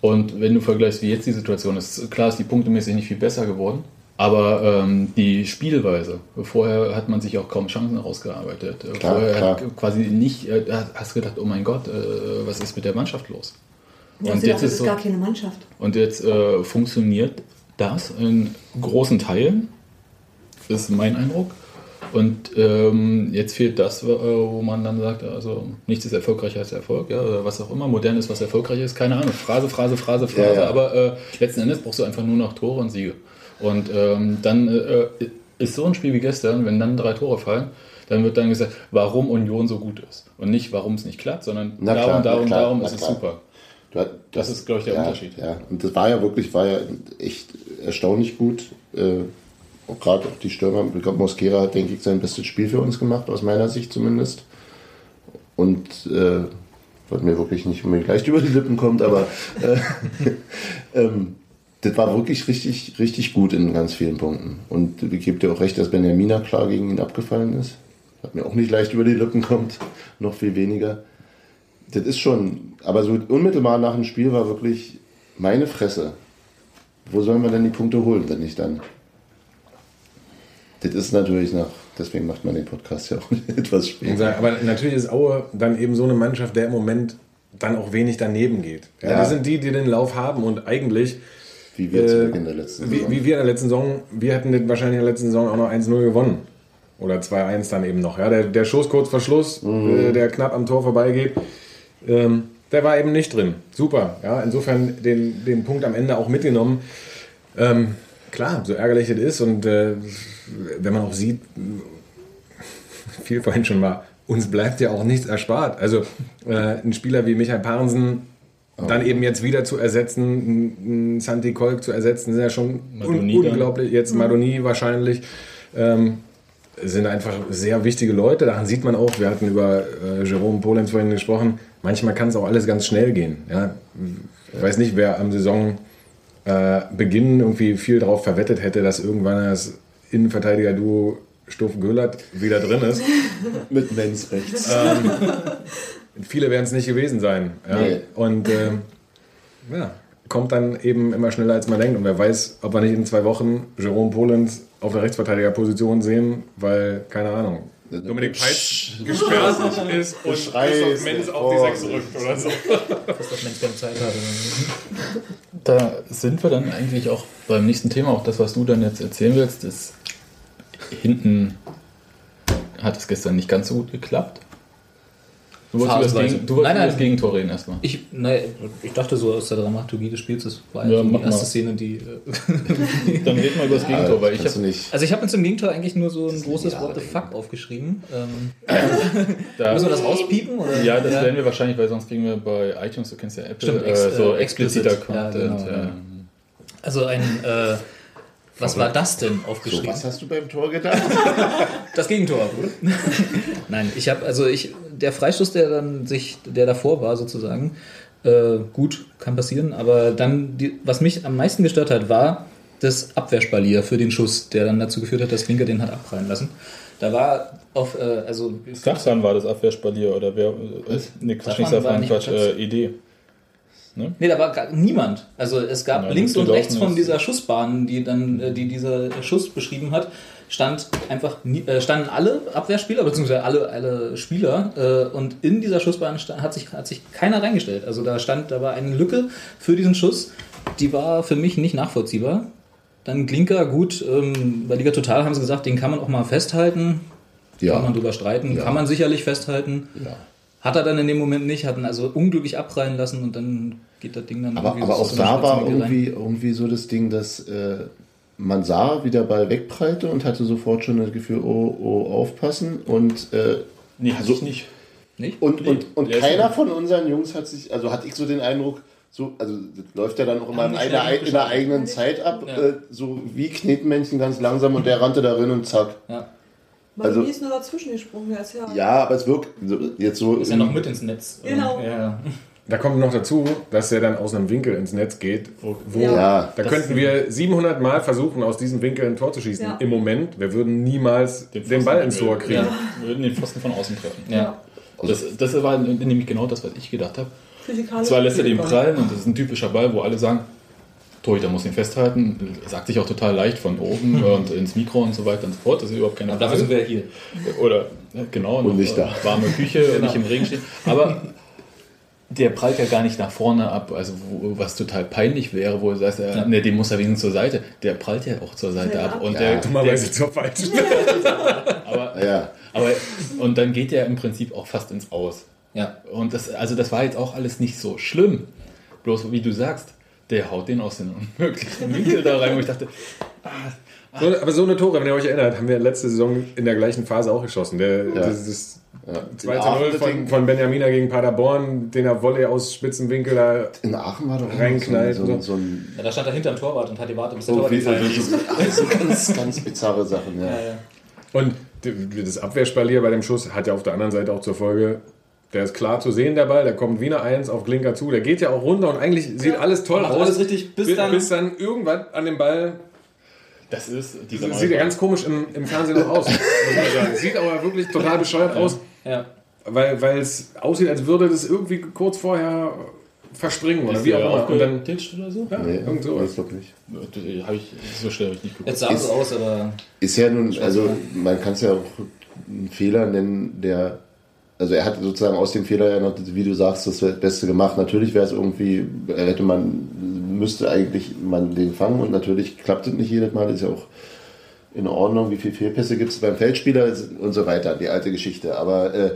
Und wenn du vergleichst, wie jetzt die Situation ist, klar ist die punktemäßig nicht viel besser geworden, aber ähm, die Spielweise, vorher hat man sich auch kaum Chancen rausgearbeitet. Klar, vorher klar. Hat quasi nicht, äh, hast gedacht, oh mein Gott, äh, was ist mit der Mannschaft los? Und sie jetzt ist so, ist gar keine Mannschaft. und jetzt äh, funktioniert das in großen Teilen. Ist mein Eindruck. Und ähm, jetzt fehlt das, äh, wo man dann sagt, also nichts ist erfolgreicher als Erfolg, ja, oder was auch immer, modern ist, was erfolgreich ist, keine Ahnung, Phrase, Phrase, Phrase, Phrase, Ja, ja. aber äh, letzten Endes brauchst du einfach nur noch Tore und Siege. Und ähm, dann äh, ist so ein Spiel wie gestern, wenn dann drei Tore fallen, dann wird dann gesagt, warum Union so gut ist. Und nicht, warum es nicht klappt, sondern Na darum, klar, darum, klar, darum ist es super. Hat- Das ist, glaube ich, der ja, Unterschied. Ja, und das war ja wirklich, war ja echt erstaunlich gut. Äh, auch gerade auch die Stürmer. Ich glaube, Mosquera hat, denke ich, sein bestes Spiel für uns gemacht, aus meiner Sicht zumindest. Und äh, was mir wirklich nicht unbedingt leicht über die Lippen kommt, aber äh, [laughs] ähm, das war wirklich richtig, richtig gut in ganz vielen Punkten. Und ich gebe dir auch recht, dass Benjamina klar gegen ihn abgefallen ist. Was mir auch nicht leicht über die Lippen kommt, noch viel weniger. Das ist schon, aber so unmittelbar nach dem Spiel war wirklich meine Fresse. Wo sollen wir denn die Punkte holen, wenn nicht dann? Das ist natürlich nach, deswegen macht man den Podcast ja auch [laughs] etwas später. Aber natürlich ist Aue dann eben so eine Mannschaft, der im Moment dann auch wenig daneben geht. Ja, Ja. Das sind die, die den Lauf haben und eigentlich, Wie wir zu äh, Beginn der letzten wie, Saison. wie wir in der letzten Saison, wir hätten den wahrscheinlich in der letzten Saison auch noch 1-0 gewonnen. Oder 2-1 dann eben noch. Ja, der, der Schuss kurz vor Schluss, äh, der knapp am Tor vorbeigeht, ähm, der war eben nicht drin. Super. Ja, insofern den, den Punkt am Ende auch mitgenommen. Ähm, klar, so ärgerlich es ist und äh, wenn man auch sieht, [laughs] viel vorhin schon war, uns bleibt ja auch nichts erspart. Also äh, ein Spieler wie Michael Parensen dann eben jetzt wieder zu ersetzen, einen Santi Kolk zu ersetzen, sind ja schon un unglaublich. Jetzt Madoni wahrscheinlich. Ähm, sind einfach sehr wichtige Leute. Daran sieht man auch, wir hatten über äh, Jerome Polenz vorhin gesprochen, manchmal kann es auch alles ganz schnell gehen. Ja? Ich weiß nicht, wer am Saisonbeginn äh, irgendwie viel darauf verwettet hätte, dass irgendwann das Innenverteidiger-Duo Stoff Göllert wieder drin ist. [laughs] Mit Menz rechts. Viele werden es nicht gewesen sein. Ja? Nee. Und ähm, ja, kommt dann eben immer schneller, als man denkt. Und wer weiß, ob wir nicht in zwei Wochen Jerome Polenz auf der Rechtsverteidigerposition sehen, weil, keine Ahnung, Dominik Peitsch gesperrt ist und Christoph ist Menz auf die Sechs Vorsicht. rückt oder so. dass das Mensch keine Zeit hatte. Da sind wir dann eigentlich auch beim nächsten Thema, auch das, was du dann jetzt erzählen willst, ist hinten hat es gestern nicht ganz so gut geklappt. Du wolltest, über das, Phasenweise. Gegen, du wolltest Nein, über nein. das Gegentor reden erstmal. Ich, ne, ich dachte so aus der Dramaturgie des Spiels, das war Ja, ja, mach die erste mal. Szene, die. äh, [laughs] Dann reden wir über das Gegentor, weil ich habe nicht. Also ich habe mir zum Gegentor eigentlich nur so ein großes What the fuck aufgeschrieben. Ähm, [laughs] da, müssen wir das rauspiepen? Oder? Ja, das werden wir wahrscheinlich, weil sonst kriegen wir bei iTunes, du kennst ja Apple, Stimmt, äh, ex- so äh, expliziter explicit. Ja, Content. genau, ja. ja. Also ein, äh, was war das denn So, aufgeschrieben? was hast du beim Tor gedacht? [laughs] Das Gegentor. [laughs] Nein, ich habe also ich der Freistoß, der dann sich, der davor war sozusagen, äh, gut kann passieren, aber dann die, was mich am meisten gestört hat, war das Abwehrspalier für den Schuss, der dann dazu geführt hat, dass Klinker den hat abprallen lassen. Da war auf äh, also Safran war das Abwehrspalier oder wer? Äh, nee, Quatsch, nicht Safran Quatsch, am Platz. Idee. Nee, da war gar niemand. Also es gab Ja, links und rechts von dieser Schussbahn, die dann äh, die dieser Schuss beschrieben hat, stand einfach äh, standen alle Abwehrspieler beziehungsweise alle alle Spieler äh, und in dieser Schussbahn stand, hat sich hat sich keiner reingestellt. Also da stand da war eine Lücke für diesen Schuss, die war für mich nicht nachvollziehbar. Dann Klinker, gut, ähm, bei Liga Total haben sie gesagt, den kann man auch mal festhalten. Ja. Kann man drüber streiten, Ja. kann man sicherlich festhalten. Ja. Hat er dann in dem Moment nicht, hat ihn also unglücklich abprallen lassen und dann geht das Ding dann Aber, irgendwie aber so auch da war rein. irgendwie, irgendwie so das Ding, dass äh, man sah, wie der Ball wegprallte und hatte sofort schon das Gefühl, oh, oh, aufpassen. Und, äh, Nee, hatte So- ich nicht. Nicht? und, und, und ist keiner von unseren Jungs hat sich, also hatte ich so den Eindruck, so, also das läuft ja dann auch immer in einer, in der geschafft. eigenen Zeit ab, Ja. äh, so wie Knetmännchen ganz langsam und der rannte darin und zack. Ja. Also- Also, ist nur dazwischen gesprungen, ist ja. Ja, aber es wirkt so, jetzt so. Ist ja noch mit ins Netz. Genau. Ja. Da kommt noch dazu, dass er dann aus einem Winkel ins Netz geht, wo, Ja. Ja, da könnten wir 700 Mal versuchen, aus diesem Winkel ein Tor zu schießen. Ja. Im Moment, wir würden niemals den, Pfosten Ball ins Tor kriegen. Wir würden den Pfosten von außen treffen. ja. Das, das war nämlich genau das, was ich gedacht habe. Physikalisch. Zwar lässt er den prallen und das ist ein typischer Ball, wo alle sagen, Torhüter muss ihn festhalten. Sagt sich auch total leicht von oben [laughs] und ins Mikro und so weiter und so fort. Das ist überhaupt keine Aber dafür sind Frage. wir ja hier. Oder genau, noch, nicht äh, da. warme Küche und nicht im Regen stehen. Aber [laughs] der prallt ja gar nicht nach vorne ab, also wo, was total peinlich wäre, wo du sagst, äh, Ja. ne, den muss er wenigstens zur Seite. Der prallt ja auch zur Seite Ja. ab. Und Ja. der, Dummerweise zur falschen. [laughs] aber, Ja, aber, und dann geht der im Prinzip auch fast ins Aus. Ja. Und das, also das war jetzt auch alles nicht so schlimm. Bloß wie du sagst, der haut den aus den unmöglichen [laughs] Winkel da rein, wo ich dachte, So, aber so eine Tore, wenn ihr euch erinnert, haben wir letzte Saison in der gleichen Phase auch geschossen. Der, Ja. Das ist ja. 2 In zu 0 Aachen, von, von Benjamina gegen Paderborn, den er Volley aus Spitzenwinkel da. in Aachen war doch Reinknallt so, so, so ein Ja, da stand er hinterm Torwart und hat die Warte bis der so Torwart gefallen [laughs] also, also ganz, ganz bizarre Sachen, ja. Ja, ja. Und das Abwehrspalier bei dem Schuss hat ja auf der anderen Seite auch zur Folge, der ist klar zu sehen, der Ball, der kommt wie eine Eins auf Klinker zu, der geht ja auch runter und eigentlich sieht alles toll aus. alles richtig, bis Bi- dann- bis dann irgendwann an dem Ball das ist dieser Das sieht ja ganz komisch im, im Fernsehen noch aus. Sieht aber wirklich total bescheuert aus, Ja. weil, weil es aussieht, als würde das irgendwie kurz vorher verspringen oder Ist wie auch immer. Und dann, aufgetitscht oder so? ja, Nee, irgend sowas. ich glaube nicht. Hab ich, so schnell habe ich nicht geguckt. Jetzt sah es aus, aber Ist ja nun, also man kann es ja auch einen Fehler nennen, der, also er hat sozusagen aus dem Fehler ja noch, wie du sagst, das Beste gemacht. Natürlich wäre es irgendwie, hätte man, müsste eigentlich man den fangen und natürlich klappt es nicht jedes Mal, ist ja auch in Ordnung, wie viele Fehlpässe gibt es beim Feldspieler und so weiter, die alte Geschichte. Aber äh,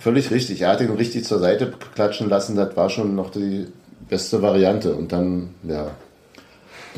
völlig richtig, er hat ihn richtig zur Seite klatschen lassen, das war schon noch die beste Variante und dann, ja,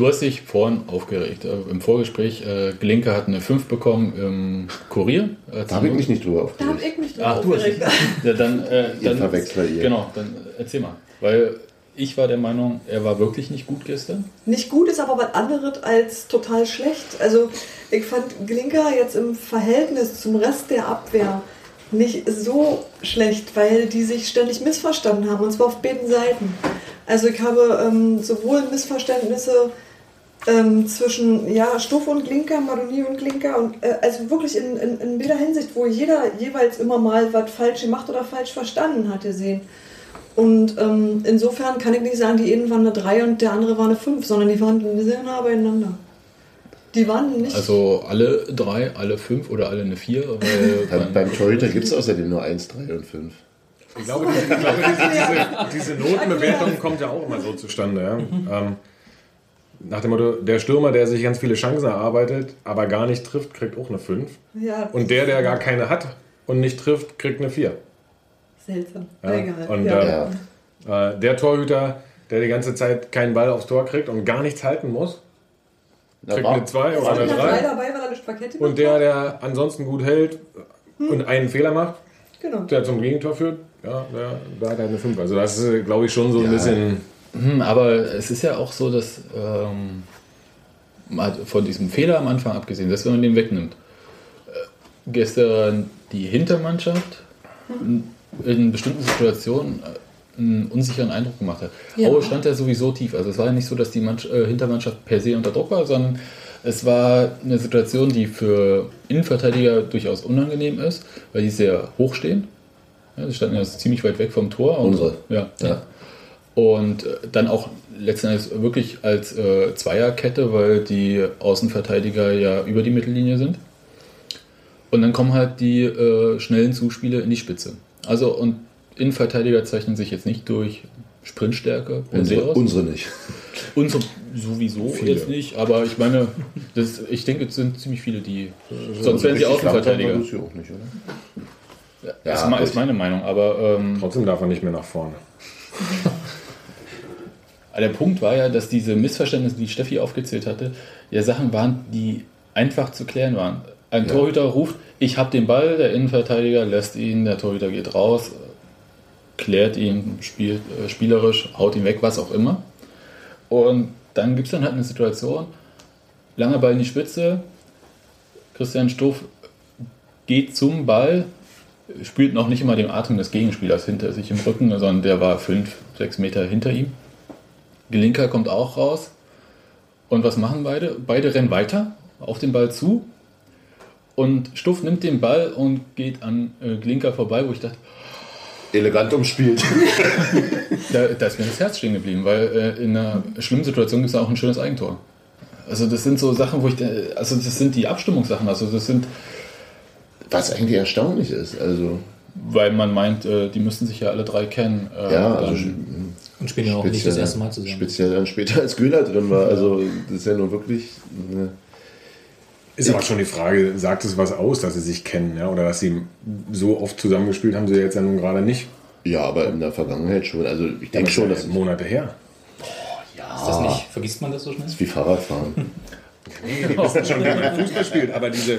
Du hast dich vorhin aufgeregt. Äh, Im Vorgespräch, äh, Glinke hat eine 5 bekommen im Kurier. Äh, da habe ich mich nicht drüber Da habe aufgeregt. ich mich drüber Ach, du hast aufgeregt. ja, dann, äh, Ihr dann Verwechsler, ihr. Genau, dann äh, erzähl mal. Weil ich war der Meinung, er war wirklich nicht gut gestern. Nicht gut ist aber was anderes als total schlecht. Also ich fand Glinker jetzt im Verhältnis zum Rest der Abwehr nicht so schlecht, weil die sich ständig missverstanden haben und zwar auf beiden Seiten. Also ich habe ähm, sowohl Missverständnisse ähm, zwischen ja, Stuff und Glinker, Madoni und Glinker und äh, also wirklich in, in, in jeder Hinsicht, wo jeder jeweils immer mal was falsch gemacht oder falsch verstanden hat, gesehen. Und ähm, insofern kann ich nicht sagen, die eine war eine 3 und der andere war eine 5, sondern die waren sehr nah beieinander. Die waren nicht. Also alle drei, alle fünf oder alle eine vier. Weil [laughs] Beim, man- beim Torhüter gibt es außerdem nur 1, 3 und 5. Ich glaube, ich glaube diese, diese, diese Notenbewertung kommt ja auch immer so zustande. Ja? [laughs] Ähm, nach dem Motto, der Stürmer, der sich ganz viele Chancen erarbeitet, aber gar nicht trifft, kriegt auch eine 5. ja, Und der, der gar keine hat und nicht trifft, kriegt eine 4. seltsam. Ja, Egal. und, ja. Ja. Äh, der Torhüter, der die ganze Zeit keinen Ball aufs Tor kriegt und gar nichts halten muss, Da kriegt war- eine 2 Es oder eine ja drei 3. dabei, weil er eine Spaghetti Und der, der ansonsten gut hält und einen Fehler macht, Genau. der zum Gegentor führt, ja, der, der hat halt eine 5. Also das ist, äh, glaube ich, schon so ein bisschen... Hm, aber es ist ja auch so, dass ähm, mal von diesem Fehler am Anfang abgesehen, dass wenn man den wegnimmt, äh, gestern die Hintermannschaft in bestimmten Situationen äh, einen unsicheren Eindruck gemacht hat. Ja. Aue stand ja sowieso tief. Also es war ja nicht so, dass die Mannschaft, äh, Hintermannschaft per se unter Druck war, sondern es war eine Situation, die für Innenverteidiger durchaus unangenehm ist, weil die sehr hoch stehen. Ja, sie standen ja ziemlich weit weg vom Tor. Und, Unsere. Ja. Ja. Und äh, dann auch letzten Endes wirklich als äh, Zweierkette, weil die Außenverteidiger ja über die Mittellinie sind. Und dann kommen halt die äh, schnellen Zuspiele in die Spitze. Also und Innenverteidiger zeichnen sich jetzt nicht durch Sprintstärke Unsere, aus. unsere nicht. Unsere sowieso jetzt nicht, aber ich meine, das, ich denke, es sind ziemlich viele, die. Sonst wären sie Außenverteidiger. Das ja auch nicht, oder? Ja, ist, Ja, ist gut. meine Meinung, aber ähm, Trotzdem darf er nicht mehr nach vorne. [laughs] Aber der Punkt war ja, dass diese Missverständnisse, die Steffi aufgezählt hatte, ja Sachen waren, die einfach zu klären waren. Ein Ja. Torhüter ruft, ich habe den Ball, der Innenverteidiger lässt ihn, der Torhüter geht raus, klärt ihn, spielt äh, spielerisch, haut ihn weg, was auch immer. Und dann gibt es dann halt eine Situation, langer Ball in die Spitze, Christian Stuff geht zum Ball, spielt noch nicht immer den Atem des Gegenspielers hinter sich im Rücken, sondern der war fünf, sechs Meter hinter ihm. Gelinker kommt auch raus. Und was machen beide? Beide rennen weiter auf den Ball zu. Und Stuff nimmt den Ball und geht an äh, Glinker vorbei, wo ich dachte, Elegant umspielt. [laughs] da, da ist mir das Herz stehen geblieben, weil äh, in einer schlimmen Situation gibt es auch ein schönes Eigentor. Also das sind so Sachen, wo ich, also das sind die Abstimmungssachen, also das sind, Was eigentlich erstaunlich ist. Also, weil man meint, äh, die müssten sich ja alle drei kennen. Äh, Ja, also Und spielen ja auch nicht das erste Mal zusammen. Speziell dann später, als Göhler drin war. Also das ist ja nun wirklich. Ne, Ist aber schon die Frage, sagt es was aus, dass sie sich kennen, ja? Oder dass sie so oft zusammengespielt haben, sie jetzt ja nun gerade nicht. ja, aber in der Vergangenheit schon. Also ich Das denke ist schon, ja dass Monate her. Ist das nicht? Vergisst man das so schnell? wie Fahrradfahren. [laughs] Nee, die wissen schon, wie man Fußball spielt, aber diese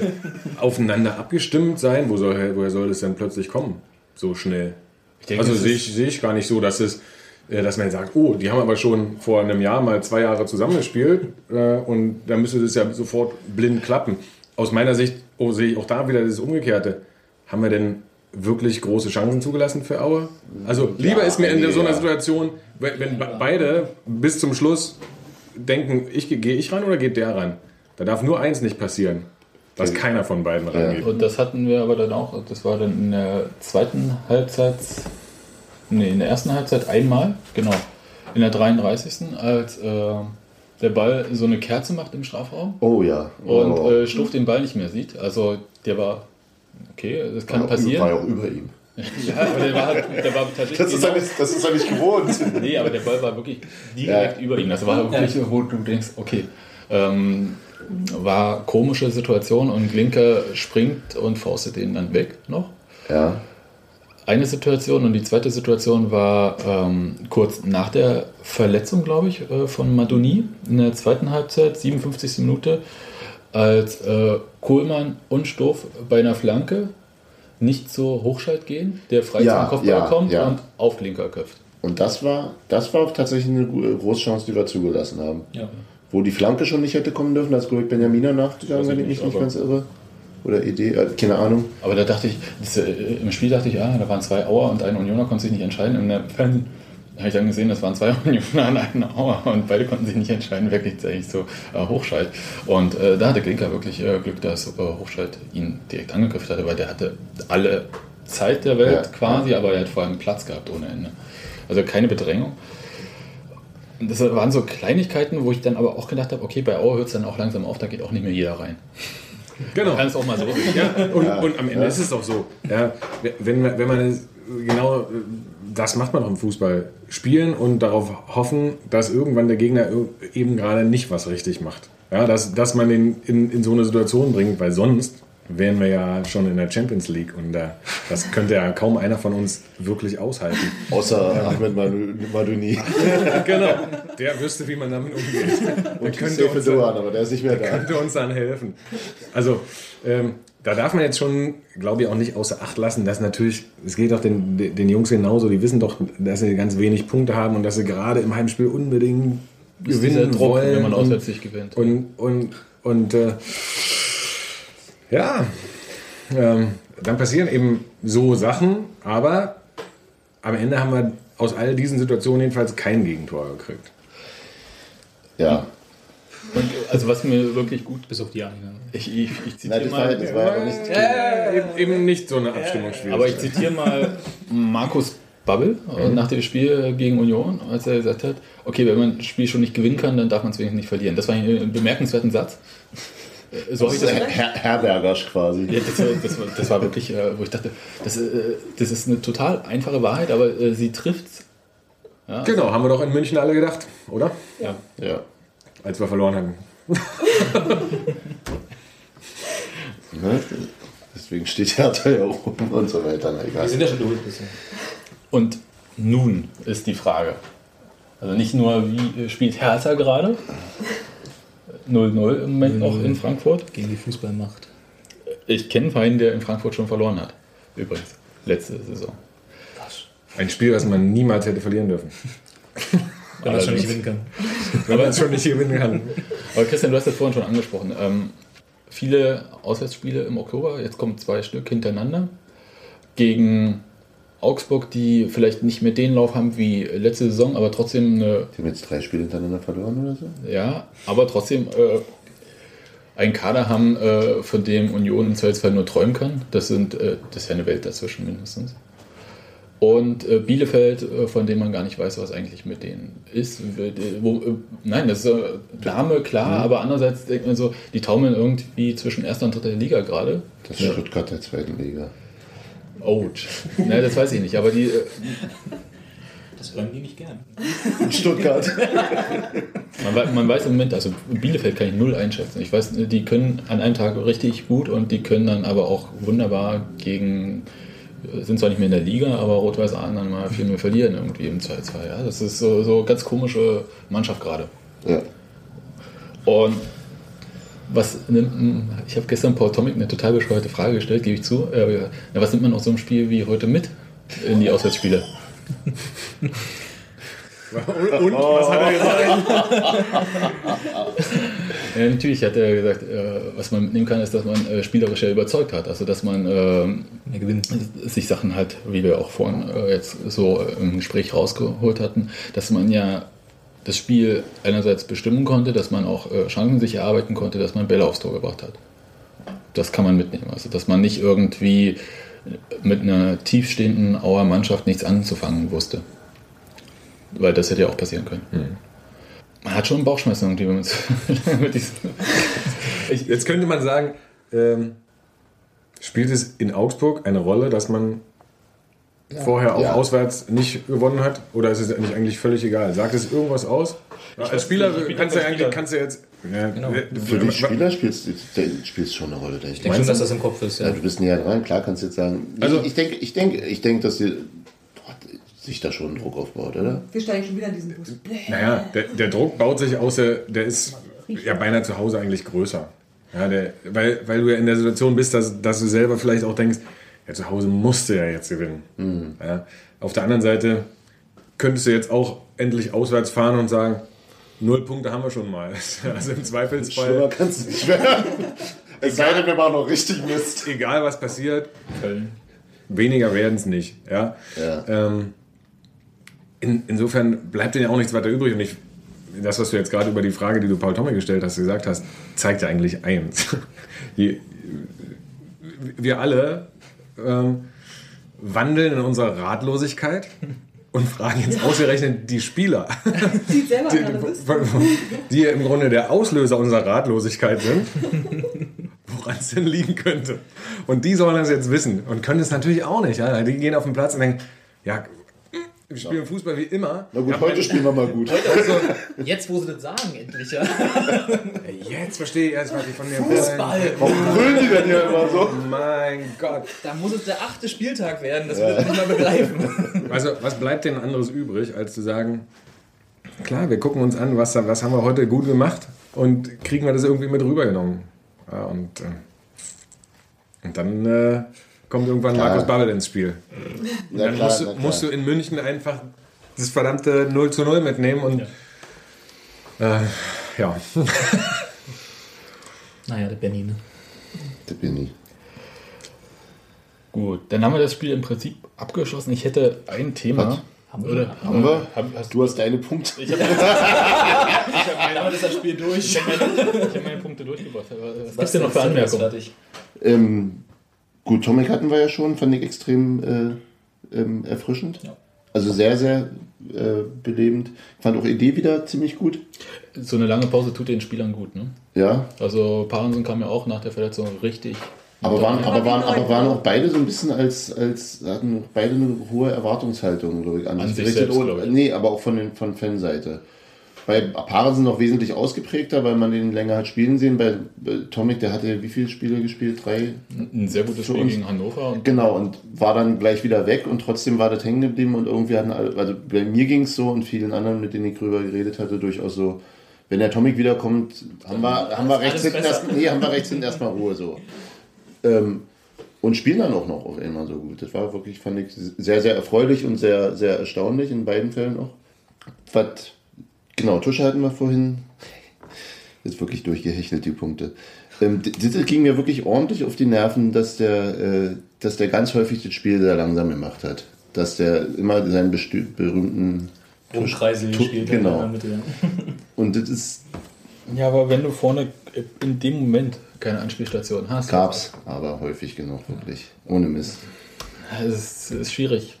aufeinander abgestimmt sein, wo soll, woher soll das denn plötzlich kommen? So schnell. denke, also sehe ist- ich, sehe ich gar nicht so, dass es dass man sagt, oh, die haben aber schon vor einem Jahr mal zwei Jahre zusammengespielt äh, und dann müsste das ja sofort blind klappen. Aus meiner Sicht oh, sehe ich auch da wieder das Umgekehrte. Haben wir denn wirklich große Chancen zugelassen für Aue? Also lieber ist mir in nee, so einer ja. Situation, wenn, wenn be- beide bis zum Schluss denken, ich, gehe ich ran oder geht der ran? Da darf nur eins nicht passieren, dass keiner von beiden rangeht. Und das hatten wir aber dann auch, das war dann in der zweiten Halbzeit, nee, in der ersten Halbzeit einmal, genau, in der 33. als äh, der Ball so eine Kerze macht im Strafraum Oh ja. und oh. äh, Stuff den Ball nicht mehr sieht. Also der war, okay, das kann war, passieren. war ja auch über ihm. [laughs] Ja, aber der war, halt- der war tatsächlich. Das ist, genau- ja nicht, das ist ja nicht gewohnt. [laughs] Nee, aber der Ball war wirklich direkt Ja. über ihm. Das war wirklich, wo du denkst, okay, ähm, war komische Situation und Glinker springt und faustet den dann weg noch. Ja. Eine Situation und die zweite Situation war ähm, kurz nach der Verletzung, glaube ich, äh, von Madoni in der zweiten Halbzeit, 57. Minute, als äh, Kohlmann und Stoff bei einer Flanke nicht zur Hochschalt gehen, der frei Ja, zum Kopfball ja, kommt ja. und auf Glinker köpft. Und das war, das war tatsächlich eine gu- große Chance, die wir zugelassen haben. Ja. Wo die Flanke schon nicht hätte kommen dürfen, da ist ich Benjamina nachgegangen, wenn ich mich nicht, nicht ganz irre. Oder Idee, äh, keine Ahnung. Aber da dachte ich, das, äh, im Spiel dachte ich, ah, da waren zwei Auer und ein Unioner konnte sich nicht entscheiden. In der Fernsehen habe ich dann gesehen, das waren zwei [laughs] Unioner und ein Auer und beide konnten sich nicht entscheiden, wer kriegt eigentlich so äh, Hochschalt. Und äh, da hatte Glinker wirklich äh, Glück, dass äh, Hochschalt ihn direkt angegriffen hatte, weil der hatte alle Zeit der Welt Ja. quasi, aber er hat vor allem Platz gehabt ohne Ende. Also keine Bedrängung. Und Das waren so Kleinigkeiten, wo ich dann aber auch gedacht habe, okay, bei Auer hört es dann auch langsam auf, da geht auch nicht mehr jeder rein. Genau. Kann es auch mal so. [laughs] Ja, und, und am Ende ist es doch so. Ja, wenn, man- wenn man genau das macht man doch im Fußball. Spielen und darauf hoffen, dass irgendwann der Gegner eben gerade nicht was richtig macht. Ja, dass, dass man ihn in, in so eine Situation bringt, weil sonst wären wir ja schon in der Champions League und äh, das könnte ja kaum einer von uns wirklich aushalten. Außer Ahmed Maduni. [laughs] genau. Der wüsste, wie man damit umgeht. Der könnte Sefe uns, dann- Doan, aber der ist nicht mehr da. könnte uns dann helfen. Also, ähm, da darf man jetzt schon, glaube ich, auch nicht außer Acht lassen, dass natürlich, es geht auch den, den Jungs genauso, die wissen doch, dass sie ganz wenig Punkte haben und dass sie gerade im Heimspiel unbedingt gewinnen Druck, wollen. wenn man und- auswärts nicht gewinnt. Und, und, und äh, ja, ähm, dann passieren eben so Sachen, aber am Ende haben wir aus all diesen Situationen jedenfalls kein Gegentor gekriegt. Ja. Und, also was mir wirklich gut, Bis auf die eine. ich, ich, ich Nein, zitiere das war, mal, das war aber nicht. Äh, eben, eben nicht so eine Abstimmungsschwierigkeit. aber ich zitiere mal Markus Babbel äh, nach dem Spiel gegen Union, als er gesagt hat, okay, wenn man ein Spiel schon nicht gewinnen kann, dann darf man es wenigstens nicht verlieren. Das war ein bemerkenswerter Satz. Äh, So das Her Her Herbergersch quasi. Ja, das, war, das, war, das war wirklich, äh, wo ich dachte, das, äh, das ist eine total einfache Wahrheit, aber äh, sie trifft Genau, haben wir doch in München alle gedacht, oder? ja. Ja. Als wir verloren haben. [laughs] Ne? Deswegen steht Hertha ja oben und so weiter. Na, egal. Wir sind ja schon durch. Bisschen. Und nun ist die Frage. Also nicht nur, wie spielt Hertha gerade? 0-0 im Moment noch in Frankfurt. Gegen die Fußballmacht. Ich kenne einen Verein, der in Frankfurt schon verloren hat. Übrigens. Letzte Saison. Ein Spiel, das man niemals hätte verlieren dürfen. Wenn man schon nicht gewinnen kann. [laughs] Wenn man es schon nicht gewinnen kann. Aber Christian, du hast das vorhin schon angesprochen. Ähm, viele Auswärtsspiele im Oktober, jetzt kommen zwei Stück hintereinander. Gegen Augsburg, die vielleicht nicht mehr den Lauf haben wie letzte Saison, aber trotzdem eine Die haben jetzt drei Spiele hintereinander verloren oder so? Ja, aber trotzdem äh, einen Kader haben, äh, von dem Union im Zweifelsfall nur träumen kann. Das, sind, äh, das ist ja eine Welt dazwischen mindestens. Und äh, Bielefeld, äh, von dem man gar nicht weiß, was eigentlich mit denen ist. Äh, Wo, äh, nein, das ist äh, Name, klar, aber andererseits denkt man so, die taumeln irgendwie zwischen erster und dritter Liga gerade. Das ist Stuttgart der zweiten Liga. Ouch. Ne, das weiß ich nicht, aber die, äh, Das hören die nicht gern. In Stuttgart. man, man weiß im Moment, also Bielefeld kann ich null einschätzen. Ich weiß, die können an einem Tag richtig gut und die können dann aber auch wunderbar gegen, äh, sind zwar nicht mehr in der Liga, aber Rot-Weiß Ahlen dann mal 4-0 verlieren irgendwie im 2-2. Ja? Das ist so, so ganz komische Mannschaft gerade. Ja. Und was nimmt, ich habe gestern Paul Tomic eine total bescheuerte Frage gestellt, gebe ich zu. Äh, na, was nimmt man aus so einem Spiel wie heute mit in die Auswärtsspiele? Und, was hat er gesagt? [laughs] Ja, natürlich hat er gesagt, äh, was man mitnehmen kann, ist, dass man äh, spielerisch ja überzeugt hat. Also, dass man Gewinn. sich Sachen halt, wie wir auch vorhin äh, jetzt so im Gespräch rausgeholt hatten, dass man ja das Spiel einerseits bestimmen konnte, dass man auch äh, Chancen sich erarbeiten konnte, dass man Bälle aufs Tor gebracht hat. Das kann man mitnehmen. Also, dass man nicht irgendwie mit einer tiefstehenden Auer Mannschaft nichts anzufangen wusste. Weil das hätte ja auch passieren können. Man hat schon Bauchschmerzen irgendwie, wenn man [laughs] mit diesem jetzt könnte man sagen, ähm, spielt es in Augsburg eine Rolle, dass man vorher auch Ja. auswärts nicht gewonnen hat? Oder ist es nicht eigentlich völlig egal? Sagt es irgendwas aus? Als Spieler nicht. kannst du ja eigentlich kannst du jetzt. Ja, Genau. Für die wa- Spieler spielst du spielst schon eine Rolle, denke ich. Ich denke schon, dass das im Kopf ist. Ja, Ja. du bist näher dran, klar kannst du jetzt sagen. Also- ich, ich denke, ich denke, ich denke, dass sie boah, sich da schon Druck aufbaut, oder? Wir steigen schon wieder in diesen Bus. Naja, der, der Druck baut sich aus, der, der ist ja beinahe zu Hause eigentlich größer. Ja, der, weil, weil du ja in der Situation bist, dass, dass du selber vielleicht auch denkst, ja, zu Hause musst du ja jetzt gewinnen. Ja, auf der anderen Seite könntest du jetzt auch endlich auswärts fahren und sagen, null Punkte haben wir schon mal. [laughs] Also im Schlimmer Zweifelsfall, kann es nicht werden. Es sei denn, wir machen noch richtig Mist. egal was passiert, Köln. weniger werden es nicht. Ja? Ja. Ähm, in, insofern bleibt denen ja auch nichts weiter übrig. Und ich, das, was du jetzt gerade über die Frage, die du Paul Tomme gestellt hast, gesagt hast, zeigt ja eigentlich eins. [laughs] Wir alle ähm, wandeln in unserer Ratlosigkeit und fragen jetzt [laughs] ausgerechnet die Spieler, [laughs] Sieht selber die, die ja im Grunde der Auslöser unserer Ratlosigkeit sind, [laughs] woran es denn liegen könnte. Und die sollen das jetzt wissen und können es natürlich auch nicht. Ja? Die gehen auf den Platz und denken, ja, wir spielen Fußball wie immer. Na gut, Ja, heute spielen wir mal gut. Also, jetzt, wo sie das sagen, endlich. Ja. Jetzt verstehe ich erst, was ich von dir Fußball. Warum brüllen die denn hier immer so? Mein Gott. Da muss es der achte Spieltag werden, das wird nicht mal begreifen. Also, was bleibt denn anderes übrig, als zu sagen, klar, wir gucken uns an, was, was haben wir heute gut gemacht und kriegen wir das irgendwie mit rübergenommen. Ja, und, äh, und dann äh, kommt irgendwann Klar. Markus Babbel ins Spiel. Na Dann klar, musst, du, musst du in München einfach das verdammte 0 zu 0 mitnehmen und äh, ja. [laughs] Naja, der Benny, ne? Der ich. Gut, dann haben wir das Spiel im Prinzip abgeschlossen. Ich hätte ein Thema. Was? Haben wir. Oder, Haben wir? Hab, hast Du hast deine Punkte. Ich [laughs] habe Aber das Spiel durch. ich hab meine Punkte durchgebracht. Aber was gibt's denn noch für Anmerkungen? Ähm, gut, Tomic hatten wir ja schon, fand ich extrem äh, ähm, erfrischend. Ja. Also sehr, sehr äh, belebend. Ich fand auch Idee wieder ziemlich gut. So eine lange Pause tut den Spielern gut, ne? Ja, Also Parensen kam ja auch nach der Verletzung richtig. aber waren, aber waren, Aber waren auch beide so ein bisschen als, als hatten beide eine hohe Erwartungshaltung, glaube ich, an, An sich selbst, Und-. Nee, aber auch von, den, von Fanseite. Bei Parensen noch wesentlich ausgeprägter, weil man den länger hat spielen sehen. Bei, bei Tomic, der hatte wie viele Spiele gespielt? Drei? Ein sehr gutes Spiel gegen Hannover. Und Genau, und war dann gleich wieder weg und trotzdem war das hängen geblieben und irgendwie hatten alle, also bei mir ging es so und vielen anderen, mit denen ich drüber geredet hatte, durchaus so, wenn der Tomic wiederkommt, haben wir, haben wir rechts hinten erst, nee, haben wir rechts hinten erstmal Ruhe so. Ähm, und spielen dann auch noch auf einmal so gut. Das war wirklich, fand ich, sehr, sehr erfreulich und sehr, sehr erstaunlich in beiden Fällen auch. Was, genau, Tusche hatten wir vorhin. Ist wirklich durchgehechelt, die Punkte. Ähm, das ging mir wirklich ordentlich auf die Nerven, dass der, äh, dass der ganz häufig das Spiel sehr langsam gemacht hat. Dass der immer seinen berühmten Umkreise Tu- gespielt. genau. in der Mitte, ja. [laughs] Und das ist, ja, aber wenn du vorne in dem Moment keine Anspielstation hast, gab's aber häufig genug, wirklich. Ohne Mist. Es ist, ist schwierig.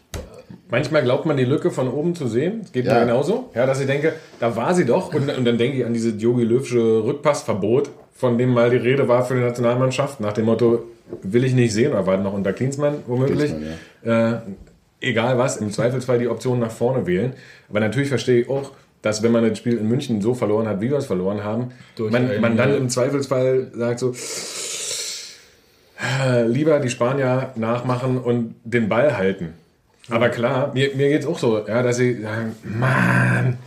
Manchmal glaubt man die Lücke von oben zu sehen. Es geht Ja. mir genauso. Ja, dass ich denke, da war sie doch. Und, und dann denke ich an dieses Jogi Löwsche Rückpassverbot. von dem mal die Rede war für die Nationalmannschaft, nach dem Motto, will ich nicht sehen, oder war noch unter Klinsmann womöglich. Klinsmann, äh, egal was, im Zweifelsfall die Option nach vorne wählen. Aber natürlich verstehe ich auch, dass wenn man das Spiel in München so verloren hat, wie wir es verloren haben, Durch man, man dann im Zweifelsfall sagt so, äh, lieber die Spanier nachmachen und den Ball halten. Aber klar, mir, mir geht es auch so, ja, dass sie sagen, Mann,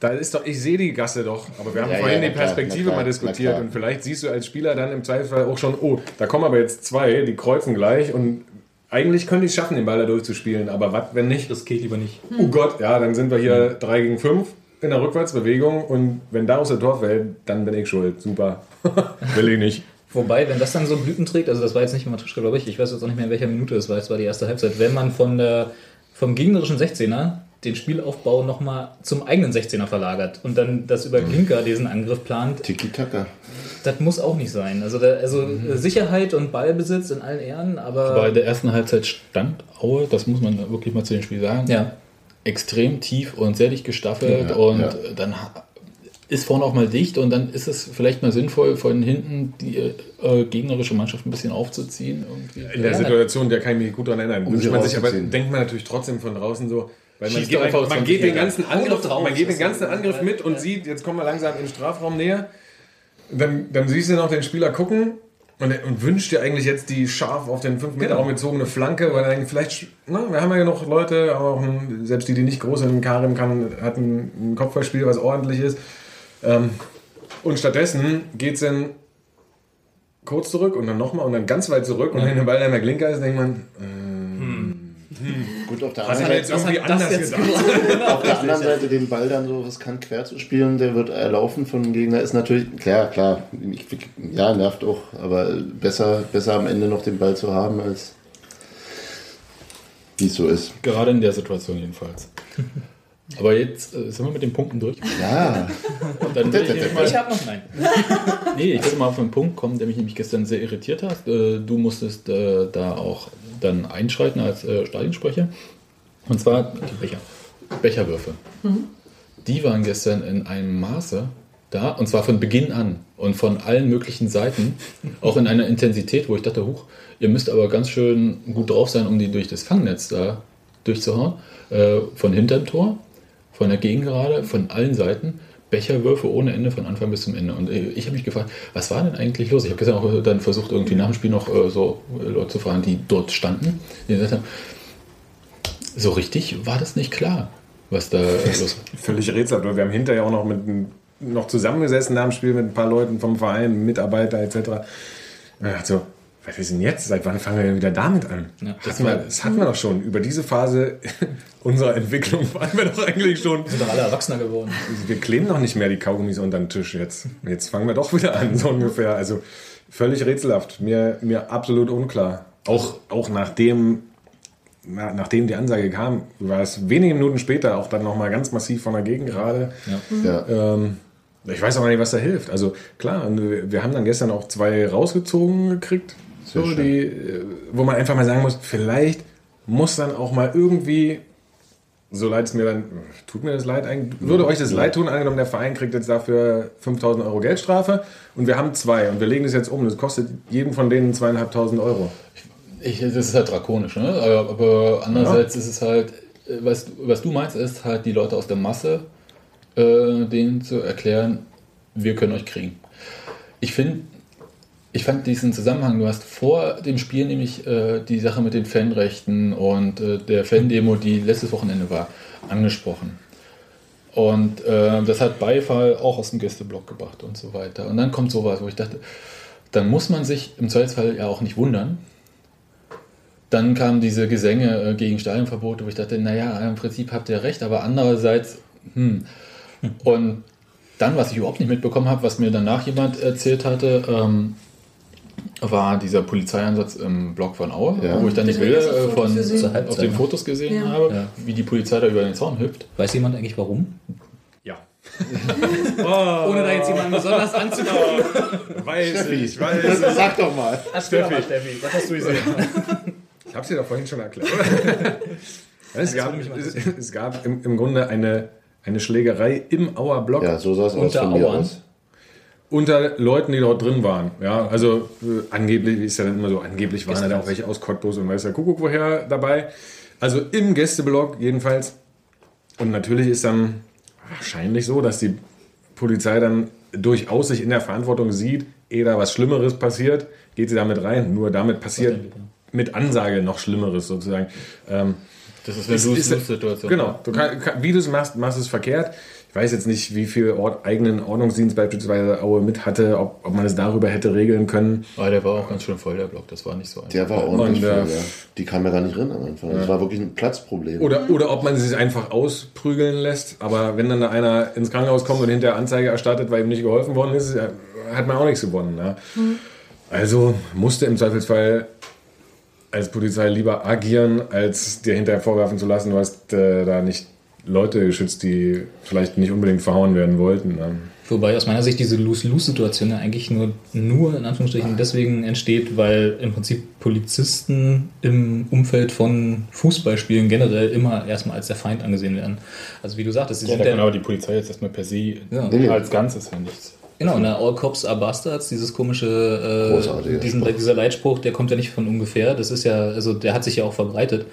da ist doch, ich sehe die Gasse doch. Aber wir haben Ja, vorhin ja, die klar, Perspektive klar, mal diskutiert und vielleicht siehst du als Spieler dann im Zweifelsfall auch schon, oh, da kommen aber jetzt zwei, die kreuzen gleich und eigentlich können die es schaffen, den Ball da durchzuspielen, aber was, wenn nicht? Das geht lieber nicht. Oh Gott, ja, dann sind wir hier 3 gegen 5 in der Rückwärtsbewegung und wenn daraus der Tor fällt, dann bin ich schuld. Super. [laughs] Will ich nicht. Wobei, wenn das dann so Blüten trägt, also das war jetzt nicht Matuschka, glaube ich, ich weiß jetzt auch nicht mehr in welcher Minute es war, es war die erste Halbzeit, wenn man von der, vom gegnerischen 16er den Spielaufbau nochmal zum eigenen 16er verlagert und dann das über Klinker diesen Angriff plant, Tiki-Taka. das muss auch nicht sein. Also, da, also äh, Sicherheit und Ballbesitz in allen Ehren, aber, Bei der ersten Halbzeit stand Aue, das muss man wirklich mal zu dem Spiel sagen, ja, extrem tief und sehr dicht gestaffelt Ja, und ja. dann ist vorne auch mal dicht und dann ist es vielleicht mal sinnvoll, von hinten die äh, gegnerische Mannschaft ein bisschen aufzuziehen. Irgendwie. In der Ja, Situation, der kann ich mich gut daran erinnern. Um Wünscht man sich, aber denkt man natürlich trotzdem von draußen so, weil man geht, einfach aus man 20 geht den ganzen Angriff, drauf. man geht den ganzen Angriff mit und sieht, jetzt kommen wir langsam in den Strafraum näher. Dann, dann siehst du noch den Spieler gucken und, und wünscht dir eigentlich jetzt die scharf auf den 5 Meter Genau. Raum gezogene Flanke, weil dann vielleicht, na, wir haben ja genug Leute, auch selbst die, die nicht groß sind, Karim kann, hat ein, ein Kopfballspiel, was ordentlich ist. Ähm, und stattdessen geht es dann kurz zurück und dann nochmal und dann ganz weit zurück und wenn der Ball dann der Klinker ist, denkt man, Gut, auf der was hat anderen er jetzt Seite, irgendwie anders gedacht? [laughs] auf der anderen Seite den Ball dann so riskant quer zu spielen, der wird erlaufen von dem Gegner, ist natürlich, klar, klar, ich, ja, nervt auch, aber besser, besser am Ende noch den Ball zu haben, als wie es so ist. Gerade in der Situation jedenfalls. Aber jetzt äh, sind wir mit den Punkten durch. Ja, [laughs] Dann will ich mal, ich habe noch nein. [laughs] nee, ich will mal auf einen Punkt kommen, der mich nämlich gestern sehr irritiert hat. Äh, du musstest äh, da auch dann einschreiten als äh, Stadionsprecher. Und zwar die Becher. Becherwürfe. Die waren gestern in einem Maße da, und zwar von Beginn an und von allen möglichen Seiten, auch in einer Intensität, wo ich dachte, huch, ihr müsst aber ganz schön gut drauf sein, um die durch das Fangnetz da durchzuhauen. Äh, von hinterm Tor, von der Gegengerade, von allen Seiten. Becherwürfe ohne Ende von Anfang bis zum Ende. Und äh, ich habe mich gefragt, was war denn eigentlich los? Ich habe gestern auch äh, dann versucht, irgendwie nach dem Spiel noch äh, so äh, Leute zu fragen, die dort standen, die gesagt haben, so richtig war das nicht klar, was da los war. [laughs] Völlig rätselhaft. Wir haben hinterher auch noch mit noch zusammengesessen nach dem Spiel mit ein paar Leuten vom Verein, Mitarbeiter etc. Ich dachte so, was ist denn jetzt? Seit wann fangen wir denn wieder damit an? Ja, das, hatten wir, das hatten wir doch schon. Über diese Phase [laughs] unserer Entwicklung [laughs] waren wir doch eigentlich schon. sind doch alle Erwachsener geworden. Wir kleben doch nicht mehr die Kaugummis unter den Tisch jetzt. Jetzt fangen wir doch wieder an, so ungefähr. Also völlig rätselhaft. Mir, mir absolut unklar. Auch, auch nachdem, na, nachdem die Ansage kam, war es wenige Minuten später auch dann nochmal ganz massiv von der Gegend gerade. ja. Ähm, ich weiß auch nicht, was da hilft. Also klar, wir wir haben dann gestern auch zwei rausgezogen gekriegt, so, schön. die, äh, wo man einfach mal sagen muss, vielleicht muss dann auch mal irgendwie, so leid es mir dann, tut mir das leid eigentlich, würde euch das leid tun, angenommen der Verein kriegt jetzt dafür 5000 Euro Geldstrafe und wir haben zwei und wir legen das jetzt um, das kostet jedem von denen zweieinhalbtausend Euro. Ich, das ist halt drakonisch, ne? aber, aber andererseits ist es halt, äh, was, was du meinst, ist halt die Leute aus der Masse, äh, denen zu erklären, wir können euch kriegen. Ich finde, ich fand diesen Zusammenhang, du hast vor dem Spiel nämlich äh, die Sache mit den Fanrechten und äh, der Fan-Demo, die letztes Wochenende war, angesprochen. Und äh, das hat Beifall auch aus dem Gästeblock gebracht und so weiter. Und dann kommt sowas, wo ich dachte, dann muss man sich im Zweifelsfall ja auch nicht wundern, dann kamen diese Gesänge äh, gegen Stadionverbote, wo ich dachte, naja, im Prinzip habt ihr recht, aber andererseits, hm. [laughs] Und dann, was ich überhaupt nicht mitbekommen habe, was mir danach jemand erzählt hatte, ähm, war dieser Polizeieinsatz im Block von Aue, Ja. wo ich dann die Ich Bilder äh, von auf den ne? Fotos gesehen Ja. habe, Ja. wie die Polizei da über den Zaun hüpft. Weiß jemand eigentlich warum? Ja. [laughs] Ohne da jetzt jemanden besonders anzugucken. Weiß ich, weiß Sag doch mal. Steffi, Steffi, was hast du gesehen? Ich habe es dir doch vorhin schon erklärt. es, gab, mal es, es gab im, im Grunde eine, eine Schlägerei im Auer Block. Ja, so sah es aus Unter von mir Auern? aus. Unter Leuten, die dort drin waren. Ja, also äh, angeblich, ist ja dann immer so, angeblich waren da auch welche aus Cottbus und weiß der Kuckuck woher dabei. Also im Gästeblock jedenfalls. Und natürlich ist dann wahrscheinlich so, dass die Polizei dann durchaus sich in der Verantwortung sieht, ehe da was Schlimmeres passiert, geht sie damit rein. Nur damit passiert mit Ansage noch Schlimmeres sozusagen. Ähm, Das ist eine Lose-Lose-Situation. Genau, du kann, kann, wie du es machst, machst es verkehrt. Ich weiß jetzt nicht, wie viel Ort, eigenen Ordnungsdienst beispielsweise Aue mit hatte, ob, ob man es darüber hätte regeln können. Aber der war auch ganz schön voll, der Block. Das war nicht so einfach. Der war ordentlich Und, voll, ja. Die kam ja gar nicht rein am Anfang. Das war wirklich ein Platzproblem. Oder, oder ob man sie sich einfach ausprügeln lässt. Aber wenn dann da einer ins Krankenhaus kommt und hinterher Anzeige erstattet, weil ihm nicht geholfen worden ist, ja, hat man auch nichts gewonnen. Ja. Also musste im Zweifelsfall als Polizei lieber agieren, als dir hinterher vorwerfen zu lassen, du hast äh, da nicht Leute geschützt, die vielleicht nicht unbedingt verhauen werden wollten. Ne? Wobei aus meiner Sicht diese Lose-Lose-Situation ja eigentlich nur, nur in Anführungsstrichen deswegen entsteht, weil im Prinzip Polizisten im Umfeld von Fußballspielen generell immer erstmal als der Feind angesehen werden. Also wie du sagtest, sie Ja, sind da ja, kann aber die Polizei jetzt erstmal per se Ja. Als Ganzes ja nichts. genau, ne, All Cops are Bastards, dieses komische, äh, diesen, Spruch. dieser Leitspruch, der kommt ja nicht von ungefähr, das ist ja, also der hat sich ja auch verbreitet.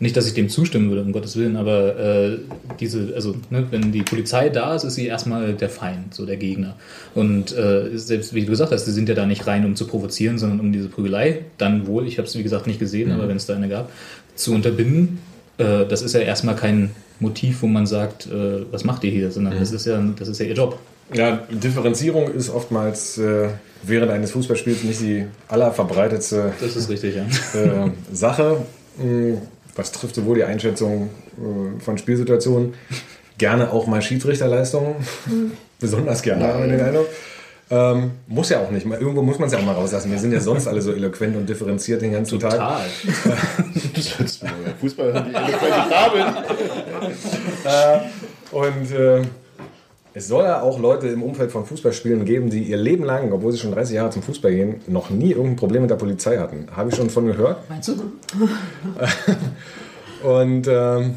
Nicht, dass ich dem zustimmen würde, um Gottes Willen, aber äh, diese, also ne, wenn die Polizei da ist, ist sie erstmal der Feind, so der Gegner. Und äh, selbst wie du gesagt hast, die sind ja da nicht rein, um zu provozieren, sondern um diese Prügelei, dann wohl, ich habe es wie gesagt nicht gesehen, aber wenn es da eine gab, zu unterbinden. Äh, das ist ja erstmal kein Motiv, wo man sagt, äh, was macht ihr hier, sondern das ist ja, das ist ja ihr Job. Ja, Differenzierung ist oftmals äh, während eines Fußballspiels nicht die allerverbreitetste Das ist richtig, ja. äh, Sache. [laughs] Was trifft sowohl die Einschätzung äh, von Spielsituationen, gerne auch mal Schiedsrichterleistungen, [laughs] besonders gerne, haben wir den Eindruck. Ähm, muss ja auch nicht. Mal, irgendwo muss man es ja auch mal rauslassen. Wir sind ja sonst alle so eloquent und differenziert den ganzen Tag. Total. Fußball haben die eloquente Kabel. [laughs] Und äh, es soll ja auch Leute im Umfeld von Fußballspielen geben, die ihr Leben lang, obwohl sie schon 30 Jahre zum Fußball gehen, noch nie irgendein Problem mit der Polizei hatten. Habe ich schon von gehört. Meinst du? [laughs] Und ähm,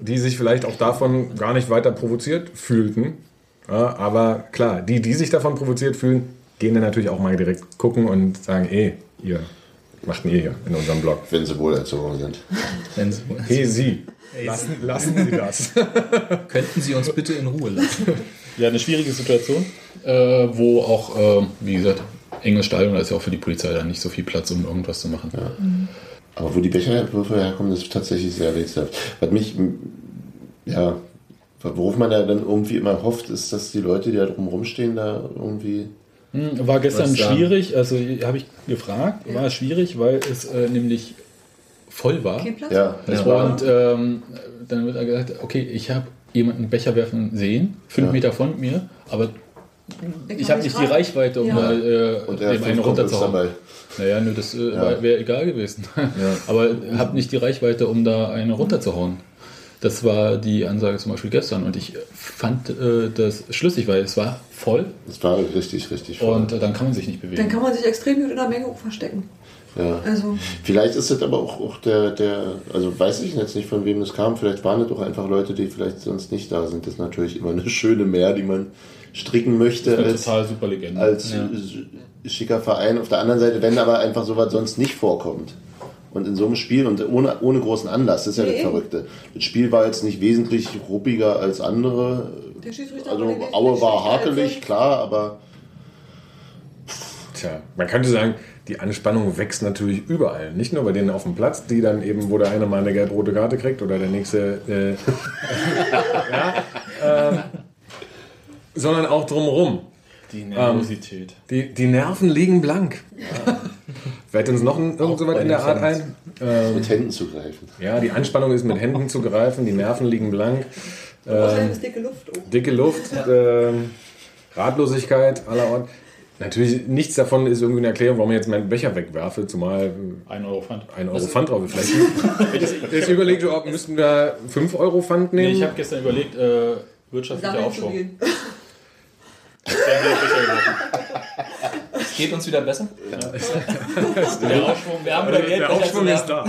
die sich vielleicht auch davon gar nicht weiter provoziert fühlten. Ja, aber klar, die, die sich davon provoziert fühlen, gehen dann natürlich auch mal direkt gucken und sagen, ey, ihr macht denn ihr hier in unserem Blog? Wenn sie wohlerzogen sind. Wenn Sie, Hey, Sie, lassen, lassen Sie das. [laughs] könnten Sie uns bitte in Ruhe lassen? Ja, eine schwierige Situation, äh, wo auch, äh, wie gesagt, enges Stadion, da ist ja auch für die Polizei dann nicht so viel Platz, um irgendwas zu machen. Aber wo die Becherwürfe herkommen, das ist tatsächlich sehr rätselhaft. Was mich, ja, worauf man ja dann irgendwie immer hofft, ist, dass die Leute, die da drumherum stehen, da irgendwie. Hm, War gestern da? schwierig, also habe ich gefragt, war es schwierig, weil es äh, nämlich voll war. Kein Platz. Ja, war. Und ähm, dann wird er gesagt, okay, ich habe jemanden Becher werfen sehen, fünf Ja. Meter von mir, aber ich habe nicht die. Reichweite, um Ja. mal äh, Und dem einen runterzuhauen. dabei. Naja, nur das äh, Ja. wäre egal gewesen. [laughs] Aber habe nicht die Reichweite, um da einen runterzuhauen. Das war die Ansage zum Beispiel gestern und ich fand äh, das schlüssig, weil es war voll Das war richtig, richtig voll. und äh, dann kann man sich nicht bewegen. Dann kann man sich extrem gut in der Menge verstecken. Ja. Also, Vielleicht ist das aber auch, auch der, der, also weiß ich jetzt nicht, von wem das kam. Vielleicht waren das auch einfach Leute, die vielleicht sonst nicht da sind. Das ist natürlich immer eine schöne Mehr, die man stricken möchte Eine als, total super Legende. als Ja. schicker Verein. Auf der anderen Seite, wenn aber einfach sowas sonst nicht vorkommt. Und in so einem Spiel und ohne, ohne großen Anlass, das ist ja Nee. das Verrückte. Das Spiel war jetzt nicht wesentlich ruppiger als andere. der Schiedsrichter Also Aue war hakelig, klar, aber Tja, man könnte sagen, die Anspannung wächst natürlich überall. Nicht nur bei denen auf dem Platz, die dann eben, wo der eine mal eine gelb-rote Karte kriegt oder der nächste. Äh, [laughs] ja, ähm, sondern auch drumherum. die Nervosität. Die, die Nerven liegen blank. Fällt uns noch ein, irgend so was in der Art ein? Ähm, mit Händen zu greifen. ja, die Anspannung ist mit Händen zu greifen, die Nerven liegen blank, ist dicke Luft. Dicke Luft, ähm, Ratlosigkeit aller Ort. Natürlich, nichts davon ist irgendwie eine Erklärung, warum ich jetzt meinen Becher wegwerfe, zumal äh, Ein Euro Pfand. ein Euro Pfand drauf ist. Vielleicht jetzt, überlegt, ob müssten wir 5 Euro Pfand Nee, nehmen? ich habe gestern überlegt, äh, wirtschaftlicher Aufschwung. [laughs] Es geht uns wieder besser? Der Aufschwung, Wir haben wieder Geld, der Aufschwung ist da.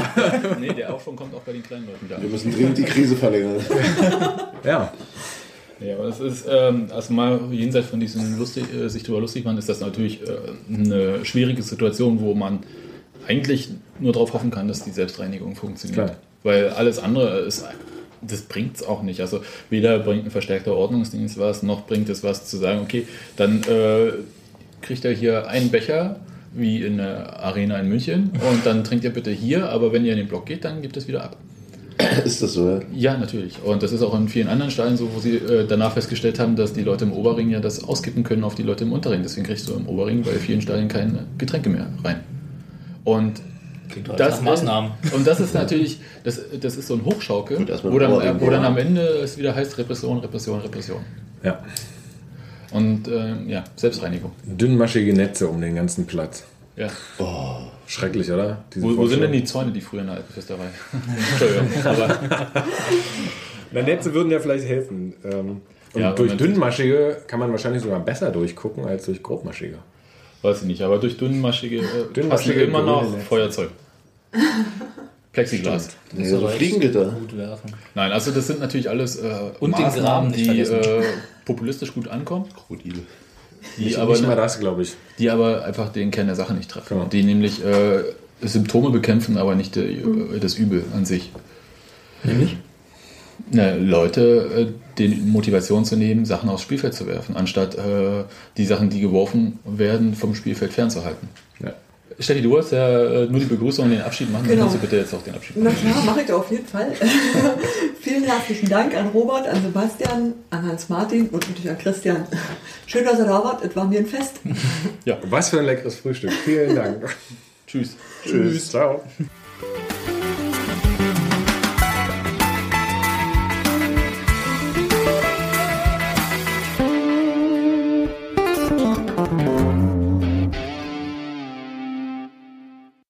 nee, der Aufschwung kommt auch bei den kleinen Leuten da. Wir müssen dringend die Krise verlängern. [laughs] Ja. Ja, aber es ist, ähm, also mal jenseits von diesem lustig, äh, sich darüber lustig machen, ist das natürlich äh, eine schwierige Situation, wo man eigentlich nur darauf hoffen kann, dass die Selbstreinigung funktioniert. Klar. Weil alles andere ist, das bringt es auch nicht. Also weder bringt ein verstärkter Ordnungsdienst was, noch bringt es was zu sagen, okay, dann äh, kriegt er hier einen Becher wie in der Arena in München und dann trinkt ihr bitte hier, aber wenn ihr in den Block geht, dann gibt es wieder ab. [clears throat] Ist das so, ja? Ja, natürlich. Und das ist auch in vielen anderen Stadien so, wo sie äh, danach festgestellt haben, dass die Leute im Oberring ja das auskippen können auf die Leute im Unterring. Deswegen kriegst du im Oberring bei vielen Stadien keine Getränke mehr rein. Und das, nach Maßnahmen. und das ist natürlich, das, das ist so ein Hochschaukel, wo dann, wo dann am Ende es wieder heißt Repression, Repression, Repression. Ja. Und ähm, ja, Selbstreinigung. Dünnmaschige Netze um den ganzen Platz. Ja. Schrecklich, oder? Diese Wo, wo sind denn die Zäune, die früher in der alten Fürsterei? [laughs] Entschuldigung, aber [laughs] Na, Netze würden ja vielleicht helfen. Ähm, und Ja, durch dünnmaschige kann man wahrscheinlich sogar besser durchgucken als durch grobmaschige. weiß ich nicht. Aber durch dünnmaschige, äh, Dünnmaschige immer noch Netze. Feuerzeug. [laughs] Plexiglas. Das Ja, so Fliegengitter. Gut werfen. Nein, also das sind natürlich alles äh, Und den Maßnahmen, Graben nicht die äh, populistisch gut ankommen, Krokodile. Die Nicht, aber, nicht mal das, glaube ich. die aber einfach den Kern der Sache nicht treffen. Genau. Die nämlich äh, Symptome bekämpfen, aber nicht äh, das Übel an sich. Nämlich? Na, Leute äh, die Motivation zu nehmen, Sachen aufs Spielfeld zu werfen, anstatt äh, die Sachen, die geworfen werden, vom Spielfeld fernzuhalten. Ja. Steffi, du wolltest ja äh, nur die Begrüßung und den Abschied machen, Genau. dann kannst du bitte jetzt auch den Abschied Na machen. klar, mache ich auf jeden Fall. [laughs] Vielen herzlichen Dank an Robert, an Sebastian, an Hans-Martin und natürlich an Christian. Schön, dass ihr da wart. Es war mir ein Fest. Was für ein leckeres Frühstück. Vielen Dank. [laughs] Tschüss. Tschüss. Ciao.